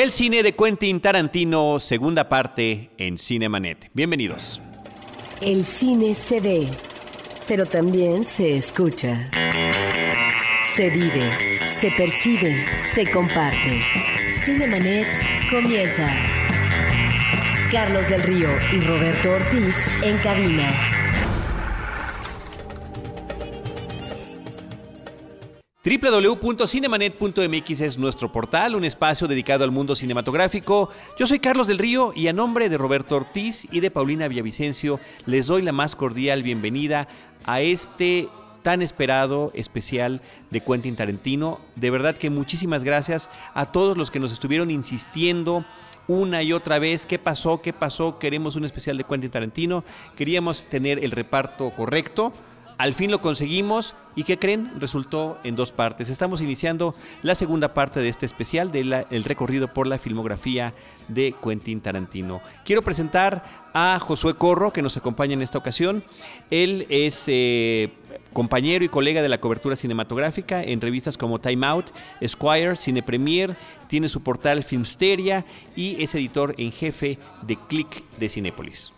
El cine de Quentin Tarantino, segunda parte en Cinemanet. Bienvenidos. El cine se ve, pero también se escucha. Se vive, se percibe, se comparte. Cinemanet comienza. Carlos del Río y Roberto Ortiz en cabina. www.cinemanet.mx es nuestro portal, un espacio dedicado al mundo cinematográfico. Yo soy Carlos del Río y a nombre de Roberto Ortiz y de Paulina Villavicencio les doy la más cordial bienvenida a este tan esperado especial de Quentin Tarantino. De verdad que muchísimas gracias a todos los que nos estuvieron insistiendo una y otra vez, ¿qué pasó? ¿Qué pasó? Queremos un especial de Quentin Tarantino. Queríamos tener el reparto correcto. Al fin lo conseguimos y ¿qué creen? Resultó en dos partes. Estamos iniciando la segunda parte de este especial del recorrido por la filmografía de Quentin Tarantino. Quiero presentar a Josué Corro que nos acompaña en esta ocasión. Él es eh, compañero y colega de la cobertura cinematográfica en revistas como Time Out, Esquire, Cine Premier, tiene su portal Filmsteria y es editor en jefe de Click de Cinépolis.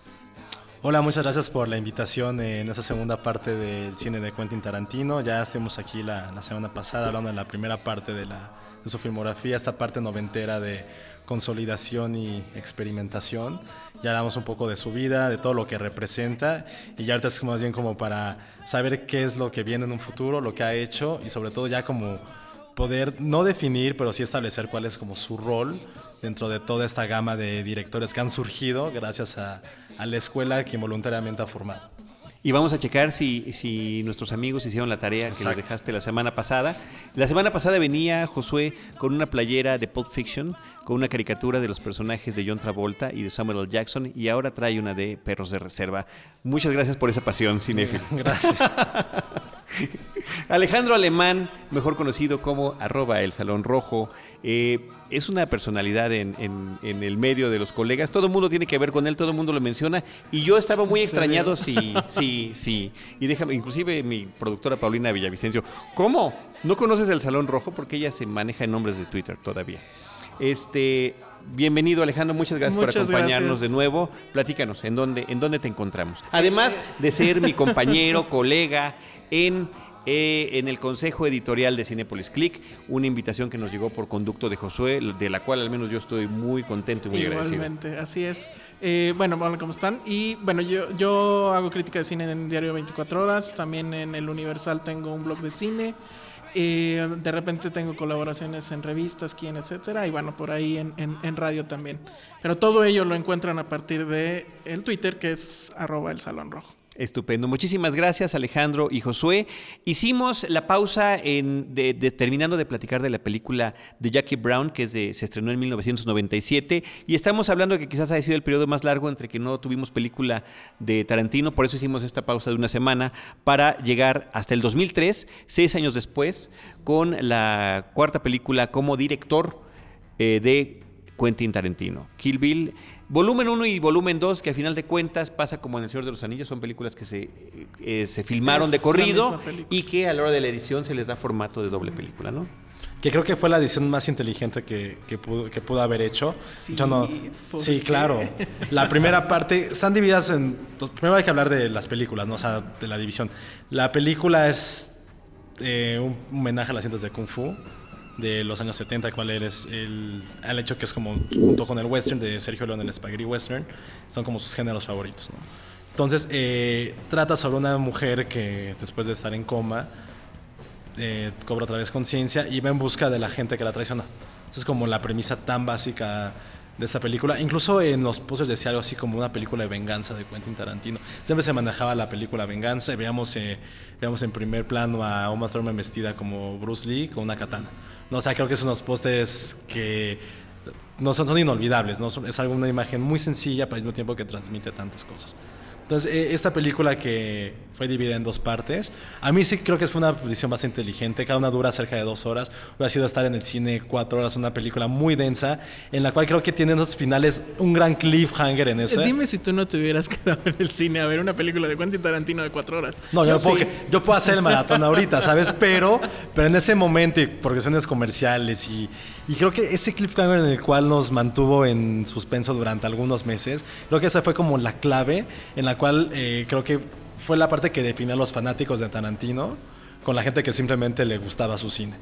Hola, muchas gracias por la invitación en esta segunda parte del cine de Quentin Tarantino. Ya estuvimos aquí la, semana pasada hablando de la primera parte de, la, de su filmografía, esta parte noventera de consolidación y experimentación. Ya hablamos un poco de su vida, de todo lo que representa y ya ahorita es más bien como para saber qué es lo que viene en un futuro, lo que ha hecho y sobre todo ya como poder no definir, pero sí establecer cuál es como su rol dentro de toda esta gama de directores que han surgido gracias a, a la escuela que voluntariamente ha formado. Y vamos a checar si, si nuestros amigos hicieron la tarea que les dejaste la semana pasada. La semana pasada venía Josué con una playera de Pulp Fiction, con una caricatura de los personajes de John Travolta y de Samuel L. Jackson, y ahora trae una de Perros de Reserva. Muchas gracias por esa pasión, cinéfil. Gracias. Alejandro Alemán, mejor conocido como arroba el Salón Rojo, eh, es una personalidad en, el medio de los colegas. Todo el mundo tiene que ver con él, todo el mundo lo menciona. Y yo estaba muy extrañado, sí, sí, sí. Y déjame, inclusive mi productora Paulina Villavicencio, ¿cómo? ¿No conoces el Salón Rojo? Porque ella se maneja en nombres de Twitter todavía. Este, bienvenido Alejandro, muchas gracias por acompañarnos de nuevo. Platícanos, ¿en dónde, ¿en dónde te encontramos? Además de ser mi compañero, colega en eh, en el Consejo Editorial de Cinepolis Click, una invitación que nos llegó por conducto de Josué, de la cual al menos yo estoy muy contento y muy agradecido. Igualmente, así es. Eh, bueno, ¿cómo están? Y bueno, yo, yo hago crítica de cine en Diario 24 Horas, también en El Universal tengo un blog de cine. Eh, de repente tengo colaboraciones en revistas, quién, etcétera, y bueno, por ahí en, en, radio también. Pero todo ello lo encuentran a partir de el Twitter, que es arroba el Salón Rojo. Estupendo. Muchísimas gracias Alejandro y Josué. Hicimos la pausa en, de, terminando de platicar de la película de Jackie Brown que se estrenó en 1997 y estamos hablando de que quizás haya sido el periodo más largo entre que no tuvimos película de Tarantino, por eso hicimos esta pausa de una semana para llegar hasta el 2003, seis años después, con la cuarta película como director eh, de Quentin Tarantino. Kill Bill Volumen 1 y volumen 2, que a final de cuentas pasa como en El Señor de los Anillos, son películas que se, eh, se filmaron de corrido y que a la hora de la edición se les da formato de doble película, ¿no? Que creo que fue la edición más inteligente que, que, pudo, que pudo haber hecho. Sí, sí, claro. La primera parte, están divididas en... Primero hay que hablar de las películas, ¿no? O sea, de la división. La película es eh, un homenaje a las cintas de Kung Fu de los años 70, cuál es el, el, hecho que es como, junto con el western de Sergio León, el spaghetti western, son como sus géneros favoritos. Entonces, eh, trata sobre una mujer que después de estar en coma, eh, cobra otra vez conciencia y va en busca de la gente que la traiciona. Esa es como la premisa tan básica de esta película. Incluso en los posters decía algo así como una película de venganza de Quentin Tarantino. Siempre se manejaba la película Venganza y veíamos, eh, veíamos en primer plano a Uma Thurman vestida como Bruce Lee con una katana. No, o sea, creo que son unos pósters que no son, inolvidables, ¿no? es una imagen muy sencilla, pero al mismo tiempo que transmite tantas cosas. Entonces, eh, esta película que fue dividida en dos partes, a mí sí creo que fue una edición bastante inteligente. Cada una dura cerca de dos horas. Hubiera sido estar en el cine cuatro horas, una película muy densa, en la cual creo que tiene unos finales, un gran cliffhanger en ese. Dime si tú no te hubieras quedado en el cine a ver una película de Quentin Tarantino de cuatro horas. No, yo, puedo, yo puedo hacer el maratón ahorita, ¿sabes? Pero, pero en ese momento, y por cuestiones comerciales, y, y creo que ese cliffhanger en el cual nos mantuvo en suspenso durante algunos meses, creo que esa fue como la clave en la cual eh, creo que fue la parte que definió a los fanáticos de Tarantino con la gente que simplemente le gustaba su cine.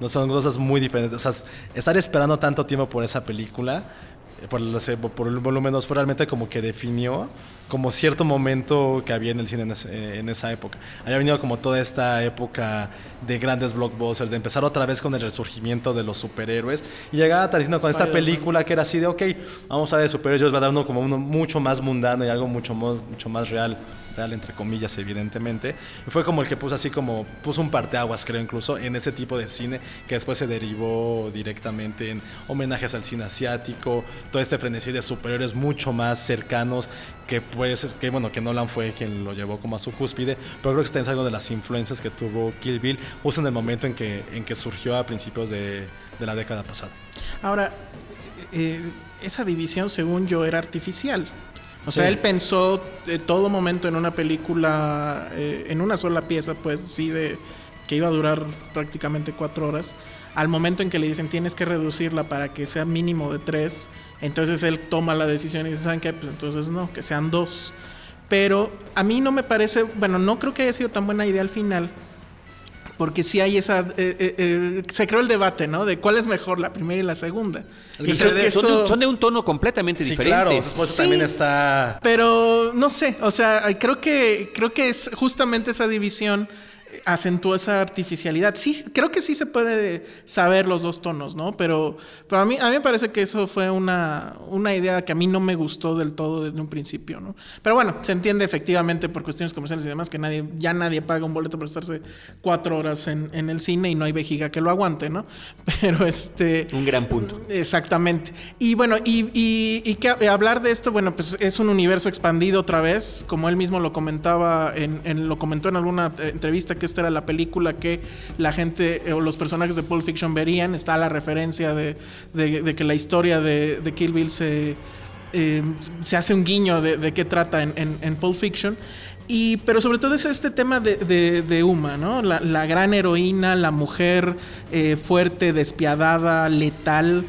No son cosas muy diferentes. O sea, estar esperando tanto tiempo por esa película, eh, por, los- por el volumen 2, fue realmente como que definió como cierto momento que había en el cine en, ese- en esa época. Había venido como toda esta época de grandes blockbusters, de empezar otra vez con el resurgimiento de los superhéroes. Y llegaba Tarantino con esta película que era así de, ok, vamos a ver de superhéroes, va a dar uno como uno mucho más mundano y algo mucho más, mucho más real real entre comillas evidentemente y fue como el que puso así como puso un parteaguas creo incluso en ese tipo de cine que después se derivó directamente en homenajes al cine asiático todo este frenesí de superiores mucho más cercanos que pues que bueno que Nolan fue quien lo llevó como a su cúspide pero creo que está en algo de las influencias que tuvo Kill Bill justo en el momento en que en que surgió a principios de, de la década pasada Ahora, eh, esa división, según yo, era artificial. O sea, Sí. él pensó de todo momento en una película, eh, en una sola pieza, pues sí, de que iba a durar prácticamente cuatro horas. Al momento en que le dicen tienes que reducirla para que sea mínimo de tres, entonces él toma la decisión y dice, ¿saben qué? Pues entonces no, que sean dos. Pero a mí no me parece, bueno, no creo que haya sido tan buena idea al final, porque sí hay esa, eh, eh, eh, se creó el debate, ¿no? De cuál es mejor, la primera y la segunda. Y Son creo de, que son de- eso- son de un tono completamente sí diferente. claro Sí. también está Pero no sé, o sea, creo que creo que es justamente esa división acentuó esa artificialidad. Sí, creo que sí se puede saber los dos tonos, ¿no? Pero, pero a mí a mí me parece que eso fue una, una idea que a mí no me gustó del todo desde un principio, ¿no? Pero bueno, se entiende efectivamente por cuestiones comerciales y demás que nadie ya nadie paga un boleto por estarse cuatro horas en, en el cine y no hay vejiga que lo aguante, ¿no? Pero este Un gran punto. Exactamente. Y bueno, y, y- y que hablar de esto, bueno, pues es un universo expandido otra vez, como él mismo lo comentaba, en, en- lo comentó en alguna eh, entrevista que esta era la película que la gente eh, o los personajes de Pulp Fiction verían. Está la referencia de, que la historia de, de Kill Bill se, eh, se hace un guiño de, qué trata en, en, Pulp Fiction. Y, pero sobre todo es este tema de, Uma, ¿no? La, la gran heroína, la mujer eh, fuerte, despiadada, letal,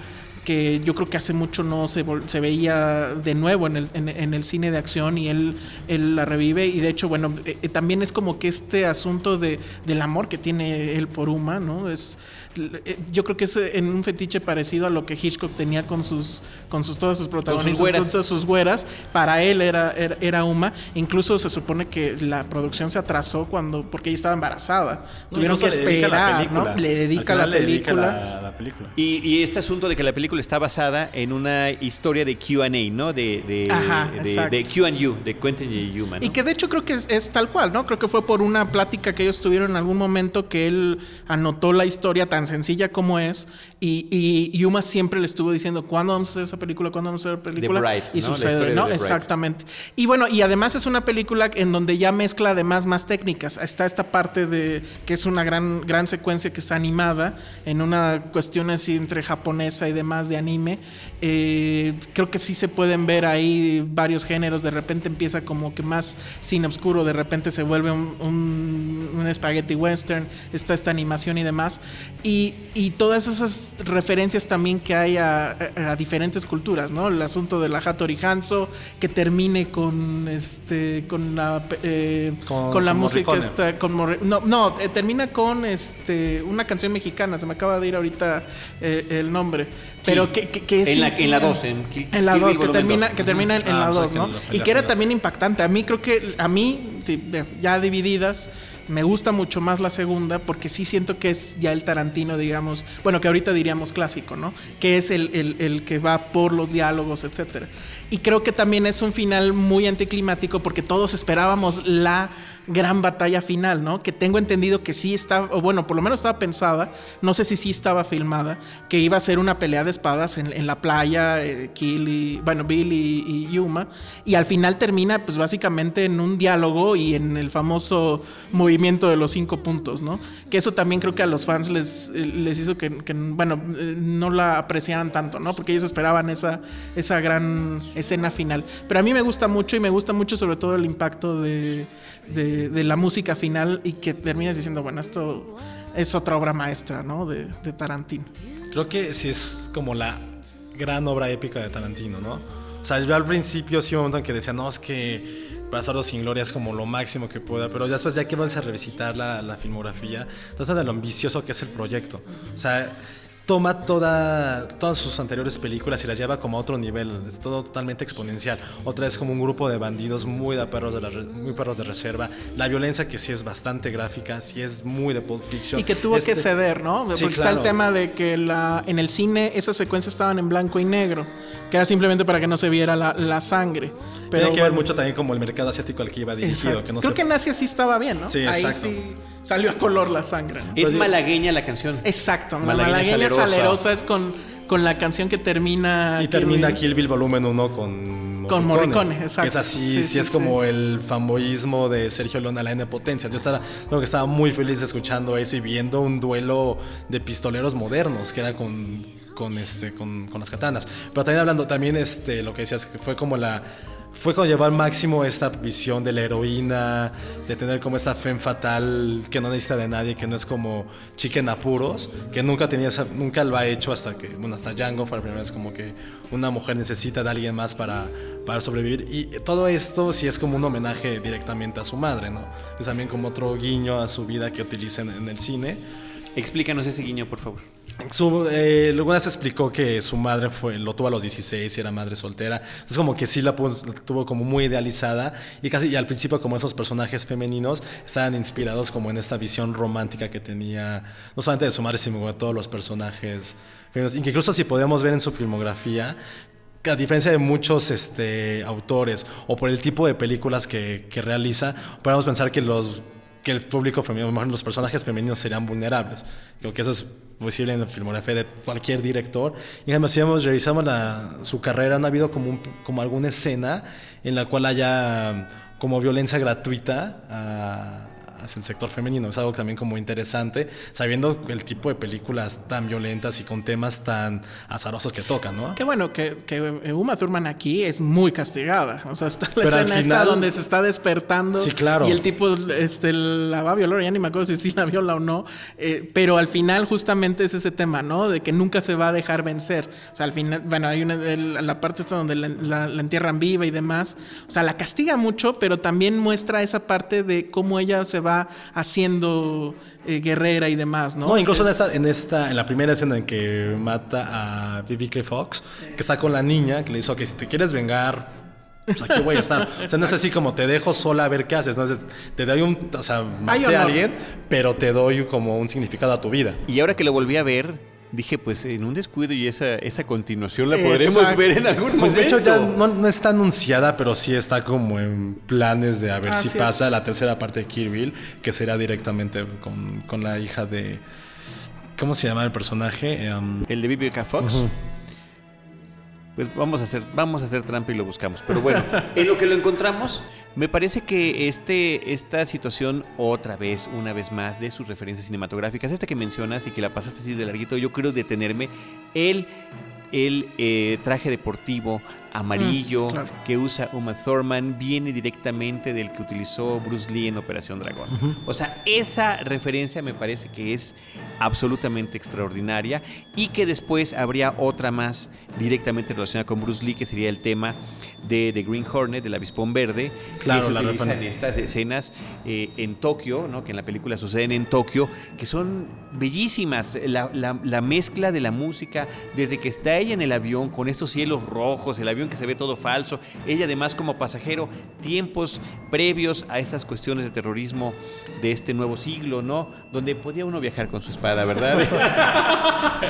que yo creo que hace mucho no se, se veía de nuevo en el, en, el cine de acción y él, él la revive. Y de hecho, bueno, eh, eh, también es como que este asunto de, del amor que tiene él por Uma, ¿no? Es, yo creo que es eh, en un fetiche parecido a lo que Hitchcock tenía con sus, con sus todas sus protagonistas, güeras. con todas sus güeras. Para él era, era, era Uma. Incluso se supone que la producción se atrasó cuando, porque ella estaba embarazada. Tuvieron que Incluso le dedica la esperar, ¿no? película. Le dedica la final le dedica película. la- la película. Y, y este asunto de que la película está basada en una historia de QA, ¿no? De, de, Ajá, de, de QU, de Quentin y Yuma, ¿no? Y que de hecho creo que es, es tal cual, ¿no? Creo que fue por una plática que ellos tuvieron en algún momento que él anotó la historia tan sencilla como es y, y Yuma siempre le estuvo diciendo, ¿cuándo vamos a hacer esa película? ¿Cuándo vamos a hacer la película? Y ¿no? Sucede, ¿no? Exactamente. Y bueno, y además es una película en donde ya mezcla además más técnicas. Está esta parte de que es una gran, gran secuencia que está animada en una cuestión así entre japonesa y demás de anime. Eh, creo que sí se pueden ver ahí varios géneros. De repente empieza como que más cine oscuro, de repente se vuelve un, un, un spaghetti western, está esta animación y demás. Y, y todas esas referencias también que hay a, a- a diferentes culturas, ¿no? El asunto de la Hattori Hanzo, que termine con este con la eh, Con- con, la con música esta con Morri- no no eh, termina con este una canción mexicana se me acaba de ir ahorita eh, el nombre pero Sí. que, que, que es En la- en la dos, en Kill- en la Kill Bill 2 que termina dos. que termina en, en Ah, la o sea, 2 que no y la que era también impactante a mí creo que a mí sí, ya divididas me gusta mucho más la segunda porque sí siento que es ya el Tarantino, digamos, bueno, que ahorita diríamos clásico, ¿no? Que es el, el- que va por los diálogos, etcétera. Y creo que también es un final muy anticlimático porque todos esperábamos la gran batalla final, ¿no? Que tengo entendido que sí estaba, o bueno, por lo menos estaba pensada, no sé si sí estaba filmada, que iba a ser una pelea de espadas en, en la playa, eh, Kill y, bueno, Bill y, y Yuma, y al final termina pues básicamente en un diálogo y en el famoso movimiento de los cinco puntos, ¿no? Que eso también creo que a los fans les, les hizo que, que, bueno, eh, no la apreciaran tanto, ¿no? Porque ellos esperaban esa, esa gran escena final. Pero a mí me gusta mucho y me gusta mucho sobre todo el impacto de, de, de la música final y que terminas diciendo, bueno, esto es otra obra maestra, ¿no? De, Tarantino. Creo que sí es como la gran obra épica de Tarantino, ¿no? O sea, yo al principio sí un momento en que decía, no, es que Bastardo sin Gloria es como lo máximo que pueda, pero ya después ya que vas a revisitar la, la filmografía, trata de lo ambicioso que es el proyecto. O sea, toma toda, todas sus anteriores películas y las lleva como a otro nivel, es todo totalmente exponencial. Otra vez como un grupo de bandidos muy de perros de, la muy perros de reserva, la violencia que sí es bastante gráfica, sí es muy de Pulp Fiction. Y que tuvo que Este- ceder, ¿no? Porque Sí, está claro. el tema de que la, en el cine esas secuencias estaban en blanco y negro, que era simplemente para que no se viera la, la sangre. Pero Tiene que ver mucho también como el mercado asiático al que iba dirigido. exacto. Que no Creo se- que en Asia sí estaba bien, ¿no? Sí, Ahí exacto. sí salió a color la sangre. ¿no? Es malagueña la canción. Exacto, la Malagueña malagueña salerosa. salerosa es con, con la canción que termina. Y termina Kill Kill Bill volumen 1 con Con Morricone, exacto. Que es así, Sí, sí, sí, es sí. como el fanboyismo de Sergio Leone a la N potencia. Yo estaba, creo que estaba muy feliz escuchando eso y viendo un duelo de pistoleros modernos, que era con, con, este, con, con las katanas. Pero también hablando, también este, lo que decías, que fue como la... Fue como llevar al máximo esta visión de la heroína, de tener como esta fe fatal que no necesita de nadie, que no es como chica en apuros, que nunca tenía nunca lo ha hecho hasta que, bueno, hasta Django fue la primera vez como que una mujer necesita de alguien más para, para sobrevivir. Y todo esto sí es como un homenaje directamente a su madre, ¿no? Es también como otro guiño a su vida que utiliza en, en el cine. Explícanos ese guiño, por favor. Su, eh, explicó que su madre fue, lo tuvo a los 16 y era madre soltera. Entonces como que sí la, tuvo como muy idealizada y casi y al principio como esos personajes femeninos estaban inspirados como en esta visión romántica que tenía no solamente de su madre sino de todos los personajes femeninos. Incluso si podemos ver en su filmografía a diferencia de muchos este, autores o por el tipo de películas que, que realiza, podemos pensar que los que el público femenino, mejor los personajes femeninos serían vulnerables. Creo que eso es posible en la filmografía de cualquier director. Y cambio, si hemos, revisamos la- su carrera, no ha habido como, un- como alguna escena en la cual haya como violencia gratuita a- hacia el sector femenino. Es algo también como interesante, sabiendo el tipo de películas tan violentas y con temas tan azarosos que tocan, ¿no? Qué bueno que, que Uma Thurman aquí es muy castigada. O sea, está la Pero escena esta final- donde se está despertando. Sí, claro. Y el tipo este, la va a violar, ya ni me acuerdo si sí la viola o no. eh, pero al final, justamente es ese tema, ¿no? De que nunca se va a dejar vencer. O sea, al final, bueno, hay una el- la parte esta donde la, la- la entierran viva y demás. O sea, la castiga mucho, pero también muestra esa parte de cómo ella se va haciendo eh, guerrera y demás, ¿no? No, incluso en Es- esta, en esta, en la primera escena en que mata a Vivica Fox, que está con la niña, que le dice, ok, si te quieres vengar, pues aquí voy a estar. O sea, no es así como te dejo sola a ver qué haces. No es, te doy un, o sea, maté a alguien, pero te doy como un significado a tu vida. Y ahora que lo volví a ver, dije, pues en un descuido y esa, esa continuación la Exacto. podremos ver en algún Pues momento. de hecho ya no, no está anunciada, pero sí está como en planes de a ver Ah, si sí. pasa la tercera parte de Kill Bill, que será directamente con, con la hija de... ¿Cómo se llama el personaje? Em, El de Vivica Fox. Pues vamos a hacer, vamos a hacer trampa y lo buscamos. Pero bueno, en lo que lo encontramos, me parece que este, esta situación, otra vez, una vez más, de sus referencias cinematográficas, esta que mencionas y que la pasaste así de larguito, yo quiero detenerme. El, el eh, traje deportivo amarillo Mm, claro. que usa Uma Thurman viene directamente del que utilizó Bruce Lee en Operación Dragón. O sea, esa referencia me parece que es absolutamente extraordinaria y que después habría otra más directamente relacionada con Bruce Lee, que sería el tema de The Green Hornet, del avispón verde, Claro, que se la utiliza en referencia. estas escenas eh, en Tokio, ¿no? que en la película suceden en Tokio, que son bellísimas. La, la- la mezcla de la música, desde que está ella en el avión con estos cielos rojos, el avión que se ve todo falso, ella además como pasajero, tiempos previos a esas cuestiones de terrorismo de este nuevo siglo, ¿no? Donde podía uno viajar con su espada, ¿verdad?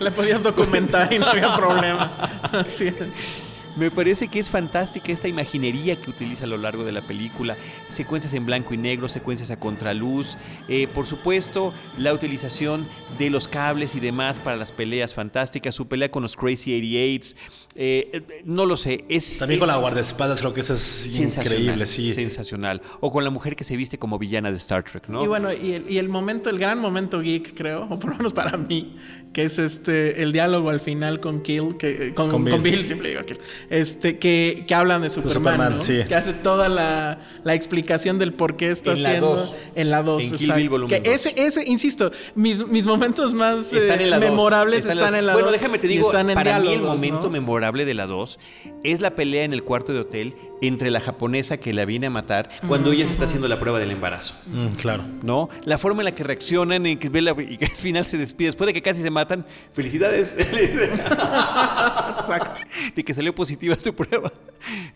Le podías documentar y no había problema. Así es. Me parece que es fantástica esta imaginería que utiliza a lo largo de la película. Secuencias en blanco y negro, secuencias a contraluz. Eh, por supuesto, la utilización de los cables y demás para las peleas fantásticas. Su pelea con los Crazy 88s. Eh, no lo sé. Es, También es con la guardaespaldas creo que eso es sensacional, increíble, sí. Sensacional. O con la mujer que se viste como villana de Star Trek, ¿no? Y bueno, y el, y el momento, el gran momento geek, creo, o por lo menos para mí, que es este el diálogo al final con Kill, que, con, Con con Bill. Bill, siempre digo Kill, este, que, que hablan de Superman, Superman, ¿no? sí. que hace toda la, la explicación del por qué está En la haciendo dos. en la 2. En Kill Bill volumen Que ese, ese, insisto, mis, mis momentos más Están eh, en la memorables están, en la 2. Bueno, déjame te digo, están en para mí el diálogos, momento ¿no? memorable de la 2 es la pelea en el cuarto de hotel entre la japonesa que la viene a matar cuando ella se está haciendo la prueba del embarazo. Mm, claro. ¿No? La forma en la que reaccionan, en que ve la- y que al final se despide, después de que casi se matan, felicidades. Exacto. de que salió positiva tu prueba.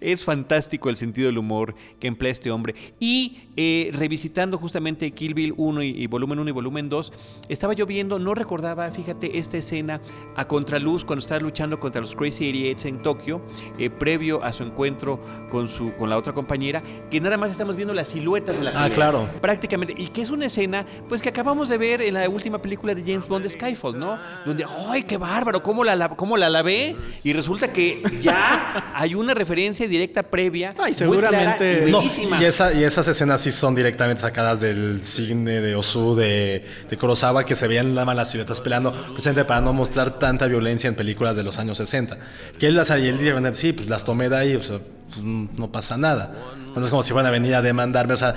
Es fantástico el sentido del humor que emplea este hombre. Y eh, revisitando justamente Kill Bill 1 y, y volumen 1 y volumen 2, estaba yo viendo, no recordaba, fíjate, esta escena a contraluz cuando estaba luchando contra los Crazy 88 en Tokio, eh, previo a su encuentro con, su, con la otra compañera, que nada más estamos viendo las siluetas de la Ah, pelea. claro. Prácticamente. Y que es una escena, pues que acabamos de ver en la última película de James Bond, Skyfall, ¿no? Donde, ¡ay, qué bárbaro! ¿Cómo la, la- cómo la lavé? Y resulta que ya hay una referencia directa previa. Ay, muy clara seguramente- y No, y, esa, y esas escenas sí son directamente sacadas del cine de Osu, de, de Kurosawa, que se veían nada más las siluetas peleando, precisamente para no mostrar tanta violencia en películas de los años 60. Que él las y él dice, sí, pues las tomé de ahí, o sea, pues, no pasa nada. Entonces es como si fueran a venir a demandarme, o sea,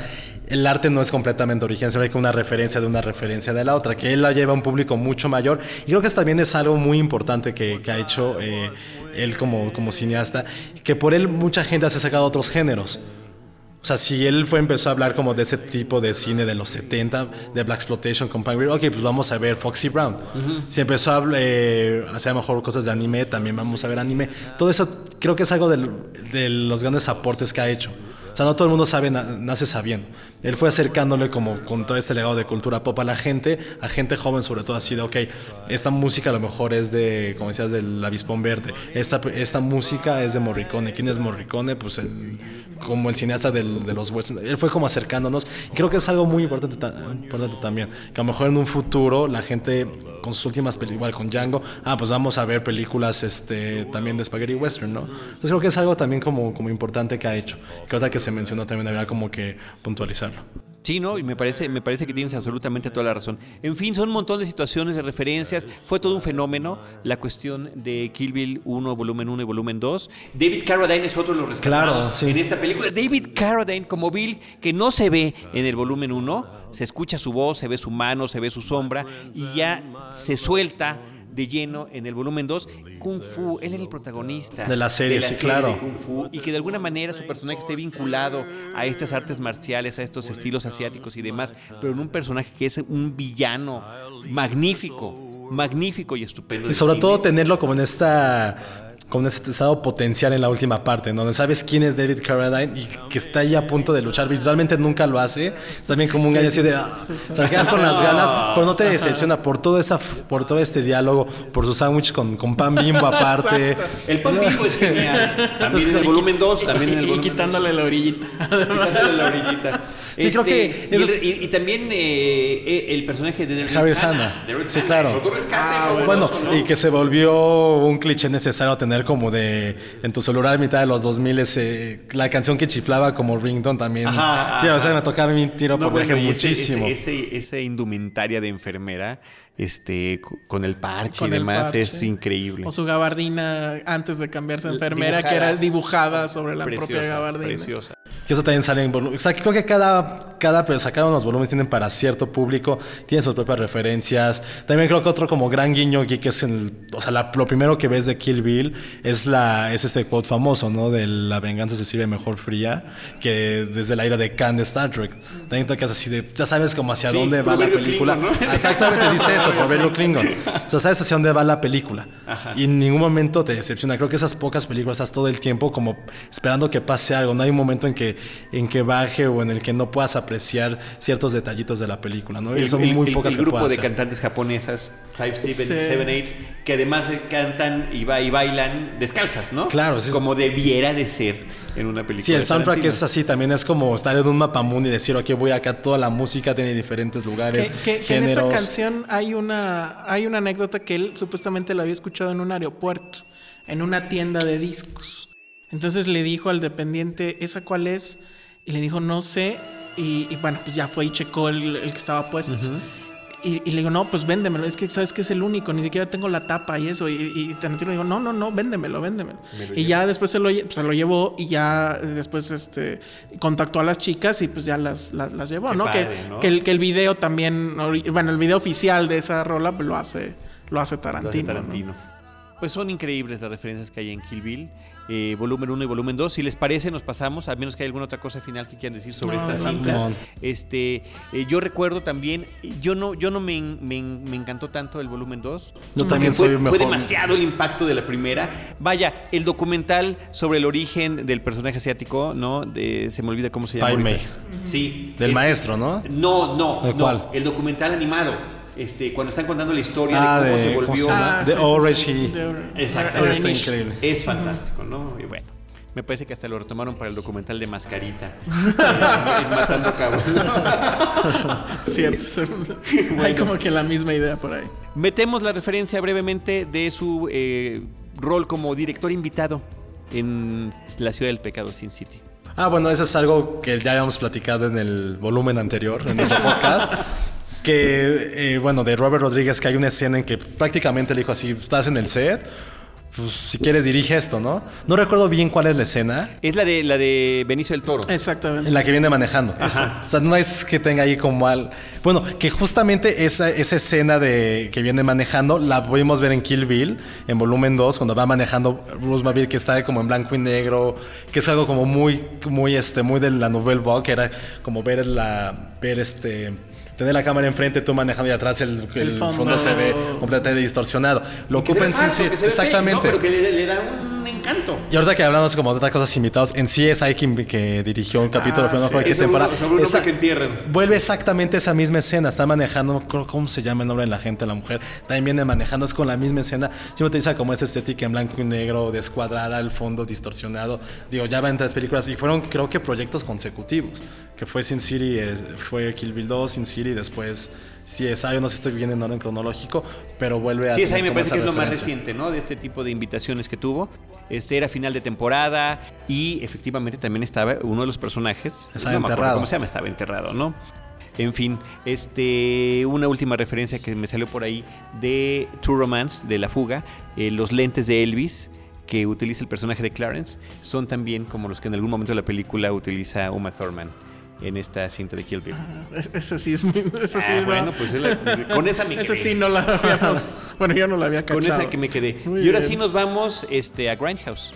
el arte no es completamente original, se ve que una referencia de una referencia de la otra, que él la lleva a un público mucho mayor. Y creo que eso también es algo muy importante que, que ha hecho eh, él como, como cineasta, que por él mucha gente se ha sacado otros géneros. O sea, si él fue empezó a hablar como de ese tipo de cine de los 70, de Black Exploitation con Rock, ok, pues vamos a ver Foxy Brown. Si empezó a eh, hacer a lo mejor cosas de anime, también vamos a ver anime. Todo eso creo que es algo del- de los grandes aportes que ha hecho. O sea, no todo el mundo sabe, na- nace sabiendo. Él fue acercándole como con todo este legado de cultura pop a la gente, a gente joven sobre todo, así de, ok, esta música a lo mejor es de, como decías, del Avispón Verde. Esta, esta música es de Morricone. ¿Quién es Morricone? Pues el, como el cineasta del- de los westerns. Él fue como acercándonos. Y creo que es algo muy importante, ta- importante también. Que a lo mejor en un futuro la gente con sus últimas películas, con Django, ah, pues vamos a ver películas este, también de Spaghetti Western, ¿no? Entonces creo que es algo también como, como importante que ha hecho. Ahorita que se mencionó también había como que puntualizarlo. Sí, ¿no? Y me parece, me parece que tienes absolutamente toda la razón. En fin, son un montón de situaciones, de referencias. Fue todo un fenómeno la cuestión de Kill Bill 1, volumen 1 y volumen 2. David Carradine es otro de los rescatados Claro, sí. en esta película. David Carradine como Bill, que no se ve en el volumen 1, se escucha su voz, se ve su mano, se ve su sombra y ya se suelta de lleno en el volumen 2. Kung Fu, él era el protagonista De la serie, sí, claro. de Kung Fu y que de alguna manera su personaje esté vinculado a estas artes marciales, a estos estilos asiáticos y demás, pero en un personaje que es un villano magnífico, magnífico y estupendo. Y sobre cine. todo tenerlo como en esta como en este estado potencial en la última parte, ¿no? donde sabes quién es David Carradine y que está ahí a punto de luchar, realmente nunca lo hace, es también como un gallo así de, ah, sea, quedas con las ganas, pero no te decepciona por todo esa, por todo este diálogo, por su sándwich con, con pan bimbo aparte. El pan bimbo es genial. También en el volumen 2, también en el y, volumen quitándole la orillita. Quitándole la orillita. Sí, creo que y, eso el- y- y también eh, eh, el personaje de Daryl Harry Hannah. Hannah. Daryl Sí, claro. Ah, Bueno, fabuloso, ¿no? y que se volvió un cliché necesario tener como de en tu celular a mitad de los 2000 ese, la canción que chiflaba como ringtone también. Ajá, Sí, o sea, me tocaba a mí tiro No, por bueno, viaje muchísimo. Esa indumentaria de enfermera, este, con el parche Con y el demás, parche. es increíble. O su gabardina antes de cambiarse a enfermera, Dibujada. que era dibujada sobre la propia gabardina. preciosa. Que eso también sale en volúmenes. O sea, que creo que cada, cada, pero cada uno de los volúmenes tienen para cierto público, tienen sus propias referencias. También creo que otro como gran guiño aquí, que es el, o sea, la- lo primero que ves de Kill Bill, es la es este quote famoso, ¿no? De la venganza se sirve mejor fría que desde la ira de Khan de Star Trek. También te quedas así de, ya sabes como hacia Sí, dónde va la película. Exactamente dice eso, proverbio Klingon. O sea, sabes hacia dónde va la película. Ajá. Y en ningún momento te decepciona. Creo que esas pocas películas estás todo el tiempo como esperando que pase algo. No hay un momento en que, en que baje o en el que no puedas apreciar ciertos detallitos de la película, ¿no? Y El, son el- muy el- pocas el que grupo de hacer. cantantes japonesas, Five Seven, Sí. Seven Eights, que además cantan y, ba- y bailan descalzas, ¿no? Claro, sí, es- Como debiera de ser en una película. Sí, el soundtrack Tarantino. es así, también es como estar en un mapamundi y decir, ok, voy acá, toda la música tiene diferentes lugares, Que, que- que en esa géneros. canción hay una, hay una anécdota que él supuestamente la había escuchado en un aeropuerto, en una tienda de discos. Entonces le dijo al dependiente, ¿esa cuál es? Y le dijo, no sé. Y, y bueno, pues ya fue y checó el, el que estaba puesto. Y, y le digo, no, pues véndemelo. Es que sabes que es el único, ni siquiera tengo la tapa y eso. Y, y Tarantino dijo, no, no, no, véndemelo, véndemelo. Y ya después se lo, pues, se lo llevó y ya después este, contactó a las chicas y pues ya las, las, las llevó, ¿no? padre, que, ¿no? que el, que el video también, bueno, el video oficial de esa rola pues, lo hace, lo hace Lo hace Tarantino. ¿no? Pues son increíbles las referencias que hay en Kill Bill, eh, volumen 1 y volumen 2. Si les parece, nos pasamos, a menos que haya alguna otra cosa final que quieran decir sobre No, estas cintas. No. Este, eh, yo recuerdo también, yo no, yo no me, me en- me encantó tanto el volumen 2. Yo también fue, soy fue mejor. demasiado el impacto de la primera. Vaya, el documental sobre el origen del personaje asiático, ¿no? De- se me olvida cómo se llama. Pai ahorita. Mei. Sí. Del es- maestro, ¿no? No, no, ¿De no. cuál? El documental animado. Este, cuando están contando la historia Ah, de cómo de- se ¿cómo volvió. se? Ah, sí, sí, Orange sí. Exacto. Está increíble. Es fantástico, ¿no? Y bueno, me parece que hasta lo retomaron para el documental de Mascarita. eh, Matando cabos. Cierto. se- Hay como que la misma idea por ahí. Metemos la referencia brevemente de su eh, rol como director invitado en La Ciudad del Pecado, Sin City. Ah, bueno, eso es algo que ya habíamos platicado en el volumen anterior, en nuestro podcast. Que, eh, bueno, de Robert Rodríguez, que hay una escena en que prácticamente le dijo así: estás en el set, pues si quieres dirige esto, ¿no? No recuerdo bien cuál es la escena. Es la de la de Benicio del Toro. Exactamente. En la que viene manejando. Ajá. O sea, no es que tenga ahí como al. Bueno, que justamente esa, esa escena de que viene manejando la pudimos ver en Kill Bill, en volumen 2, cuando va manejando Bruce Maville, que está como en blanco y negro, que es algo como muy, muy, este, muy de la Nouvelle Vague, que era como ver la. ver este. Tener la cámara enfrente, tú manejando y atrás el, el El fondo. fondo. se ve completamente distorsionado. Lo Que se ve ocupa en sí, fake, exactamente. ¿no? Pero que le, le da un encanto. Y ahorita que hablamos como de otras cosas invitados, en sí es quien que dirigió un capítulo, Ah, pero no qué temporada. Esa- que. Vuelve exactamente esa misma escena, está manejando, creo cómo se llama el nombre de la gente, la mujer, también viene manejando, es con la misma escena, siempre utiliza como esa estética en blanco y negro, descuadrada, el fondo distorsionado. Digo, ya va en tres películas y fueron creo que proyectos consecutivos, que fue Sin City, eh, fue Kill Bill 2, Sin City, después CSI, no sé si estoy bien en orden cronológico, pero vuelve a... Tener me parece que es lo más reciente, ¿no? De este tipo de invitaciones que tuvo. Este era final de temporada y efectivamente también estaba uno de los personajes. Estaba no me enterrado. ¿Cómo se llama? Estaba enterrado, ¿no? En fin, este, una última referencia que me salió por ahí de True Romance, de La Fuga, eh, los lentes de Elvis que utiliza el personaje de Clarence son también como los que en algún momento de la película utiliza Uma Thurman en esta cinta de Kill Bill. Es- Esa sí es muy. Esa sí Ah, no- bueno, pues es la- con esa me Esa quedé. sí no la habíamos. bueno, yo no la había cachado. Con esa que me quedé. Muy y ahora bien. sí nos vamos este, a Grindhouse.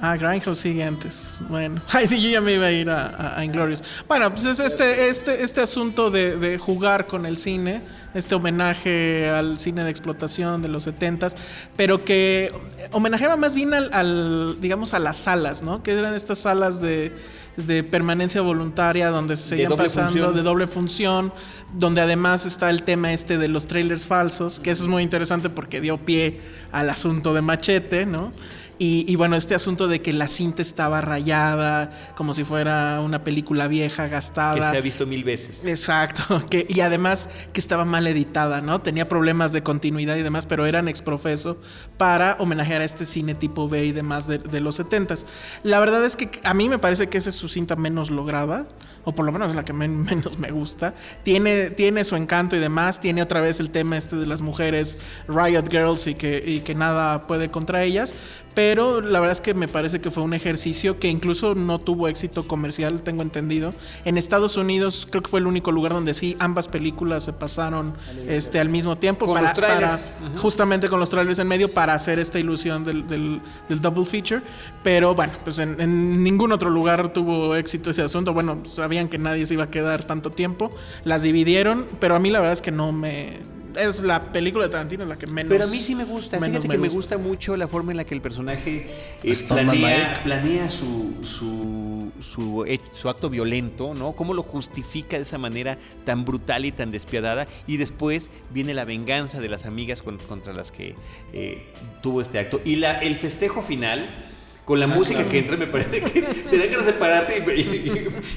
Ah, Grindhouse sigue antes. Bueno. Ay, sí, yo ya me iba a ir a, a- a Inglorious. Bueno, pues es este, este, este asunto de, de jugar con el cine, este homenaje al cine de explotación de los 70s, pero que homenajeaba más bien al, al, digamos, a las salas, ¿no? Que eran estas salas de, de permanencia voluntaria donde se seguían pasando función. de doble función, donde además está el tema este de los trailers falsos, que eso es muy interesante porque dio pie al asunto de Machete, ¿no? Y, y bueno, este asunto de que la cinta estaba rayada, como si fuera una película vieja, gastada. Que se ha visto mil veces. Exacto, que, y además que estaba mal editada, ¿no? Tenía problemas de continuidad y demás, pero eran exprofeso para homenajear a este cine tipo B y demás de, de los 70s. La verdad es que a mí me parece que esa es su cinta menos lograda, o por lo menos la que men- menos me gusta. Tiene, tiene su encanto y demás, tiene otra vez el tema este de las mujeres Riot Girls y que, y que nada puede contra ellas, pero la verdad es que me parece que fue un ejercicio que incluso no tuvo éxito comercial, tengo entendido. En Estados Unidos creo que fue el único lugar donde sí ambas películas se pasaron este, al mismo tiempo Con para, los trailers. para- justamente con los trailers en medio para hacer esta ilusión del, del- del double feature. Pero bueno, pues en, en ningún otro lugar tuvo éxito ese asunto. Bueno, sabían que nadie se iba a quedar tanto tiempo. Las dividieron, pero a mí la verdad es que no me... Es la película de Tarantino la que menos... Pero a mí sí me gusta. menos Fíjate que me gusta mucho la forma en la que el personaje eh, planea, planea su, su, su, he- su acto violento, ¿no? Cómo lo justifica de esa manera tan brutal y tan despiadada. Y después viene la venganza de las amigas con- contra las que eh, tuvo este acto. Y la, el festejo final. Con la música que entra, me parece que te dan ganas de pararte y,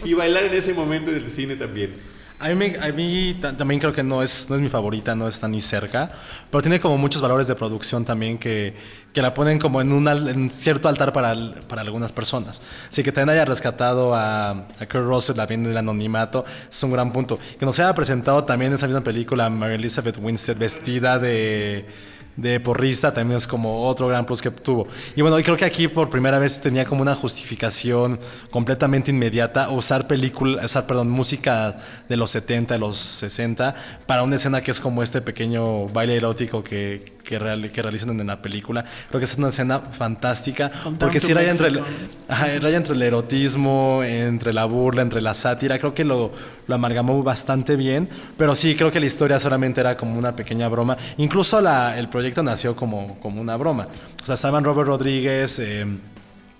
y- y bailar en ese momento del cine también. A mí, a mí ta- también creo que no es, no es mi favorita, no está ni cerca, pero tiene como muchos valores de producción también que, que la ponen como en, un en cierto altar para, para algunas personas. Así que también haya rescatado a, a Kurt Russell también del anonimato es un gran punto. Que nos haya presentado también esa misma película Mary Elizabeth Winstead vestida de de porrista también es como otro gran plus que tuvo. Y bueno, creo que aquí por primera vez tenía como una justificación completamente inmediata usar película, usar, perdón, música de los 70, de los 60 para una escena que es como este pequeño baile erótico que, que, real- que realizan en la película. Creo que es una escena fantástica Con porque sí raya entre, el, ajá, raya entre el erotismo, entre la burla, entre la sátira. Creo que lo, lo amalgamó bastante bien, pero sí, creo que la historia solamente era como una pequeña broma. Incluso la, el proyecto nació como, como una broma. O sea, estaban Robert Rodríguez, eh,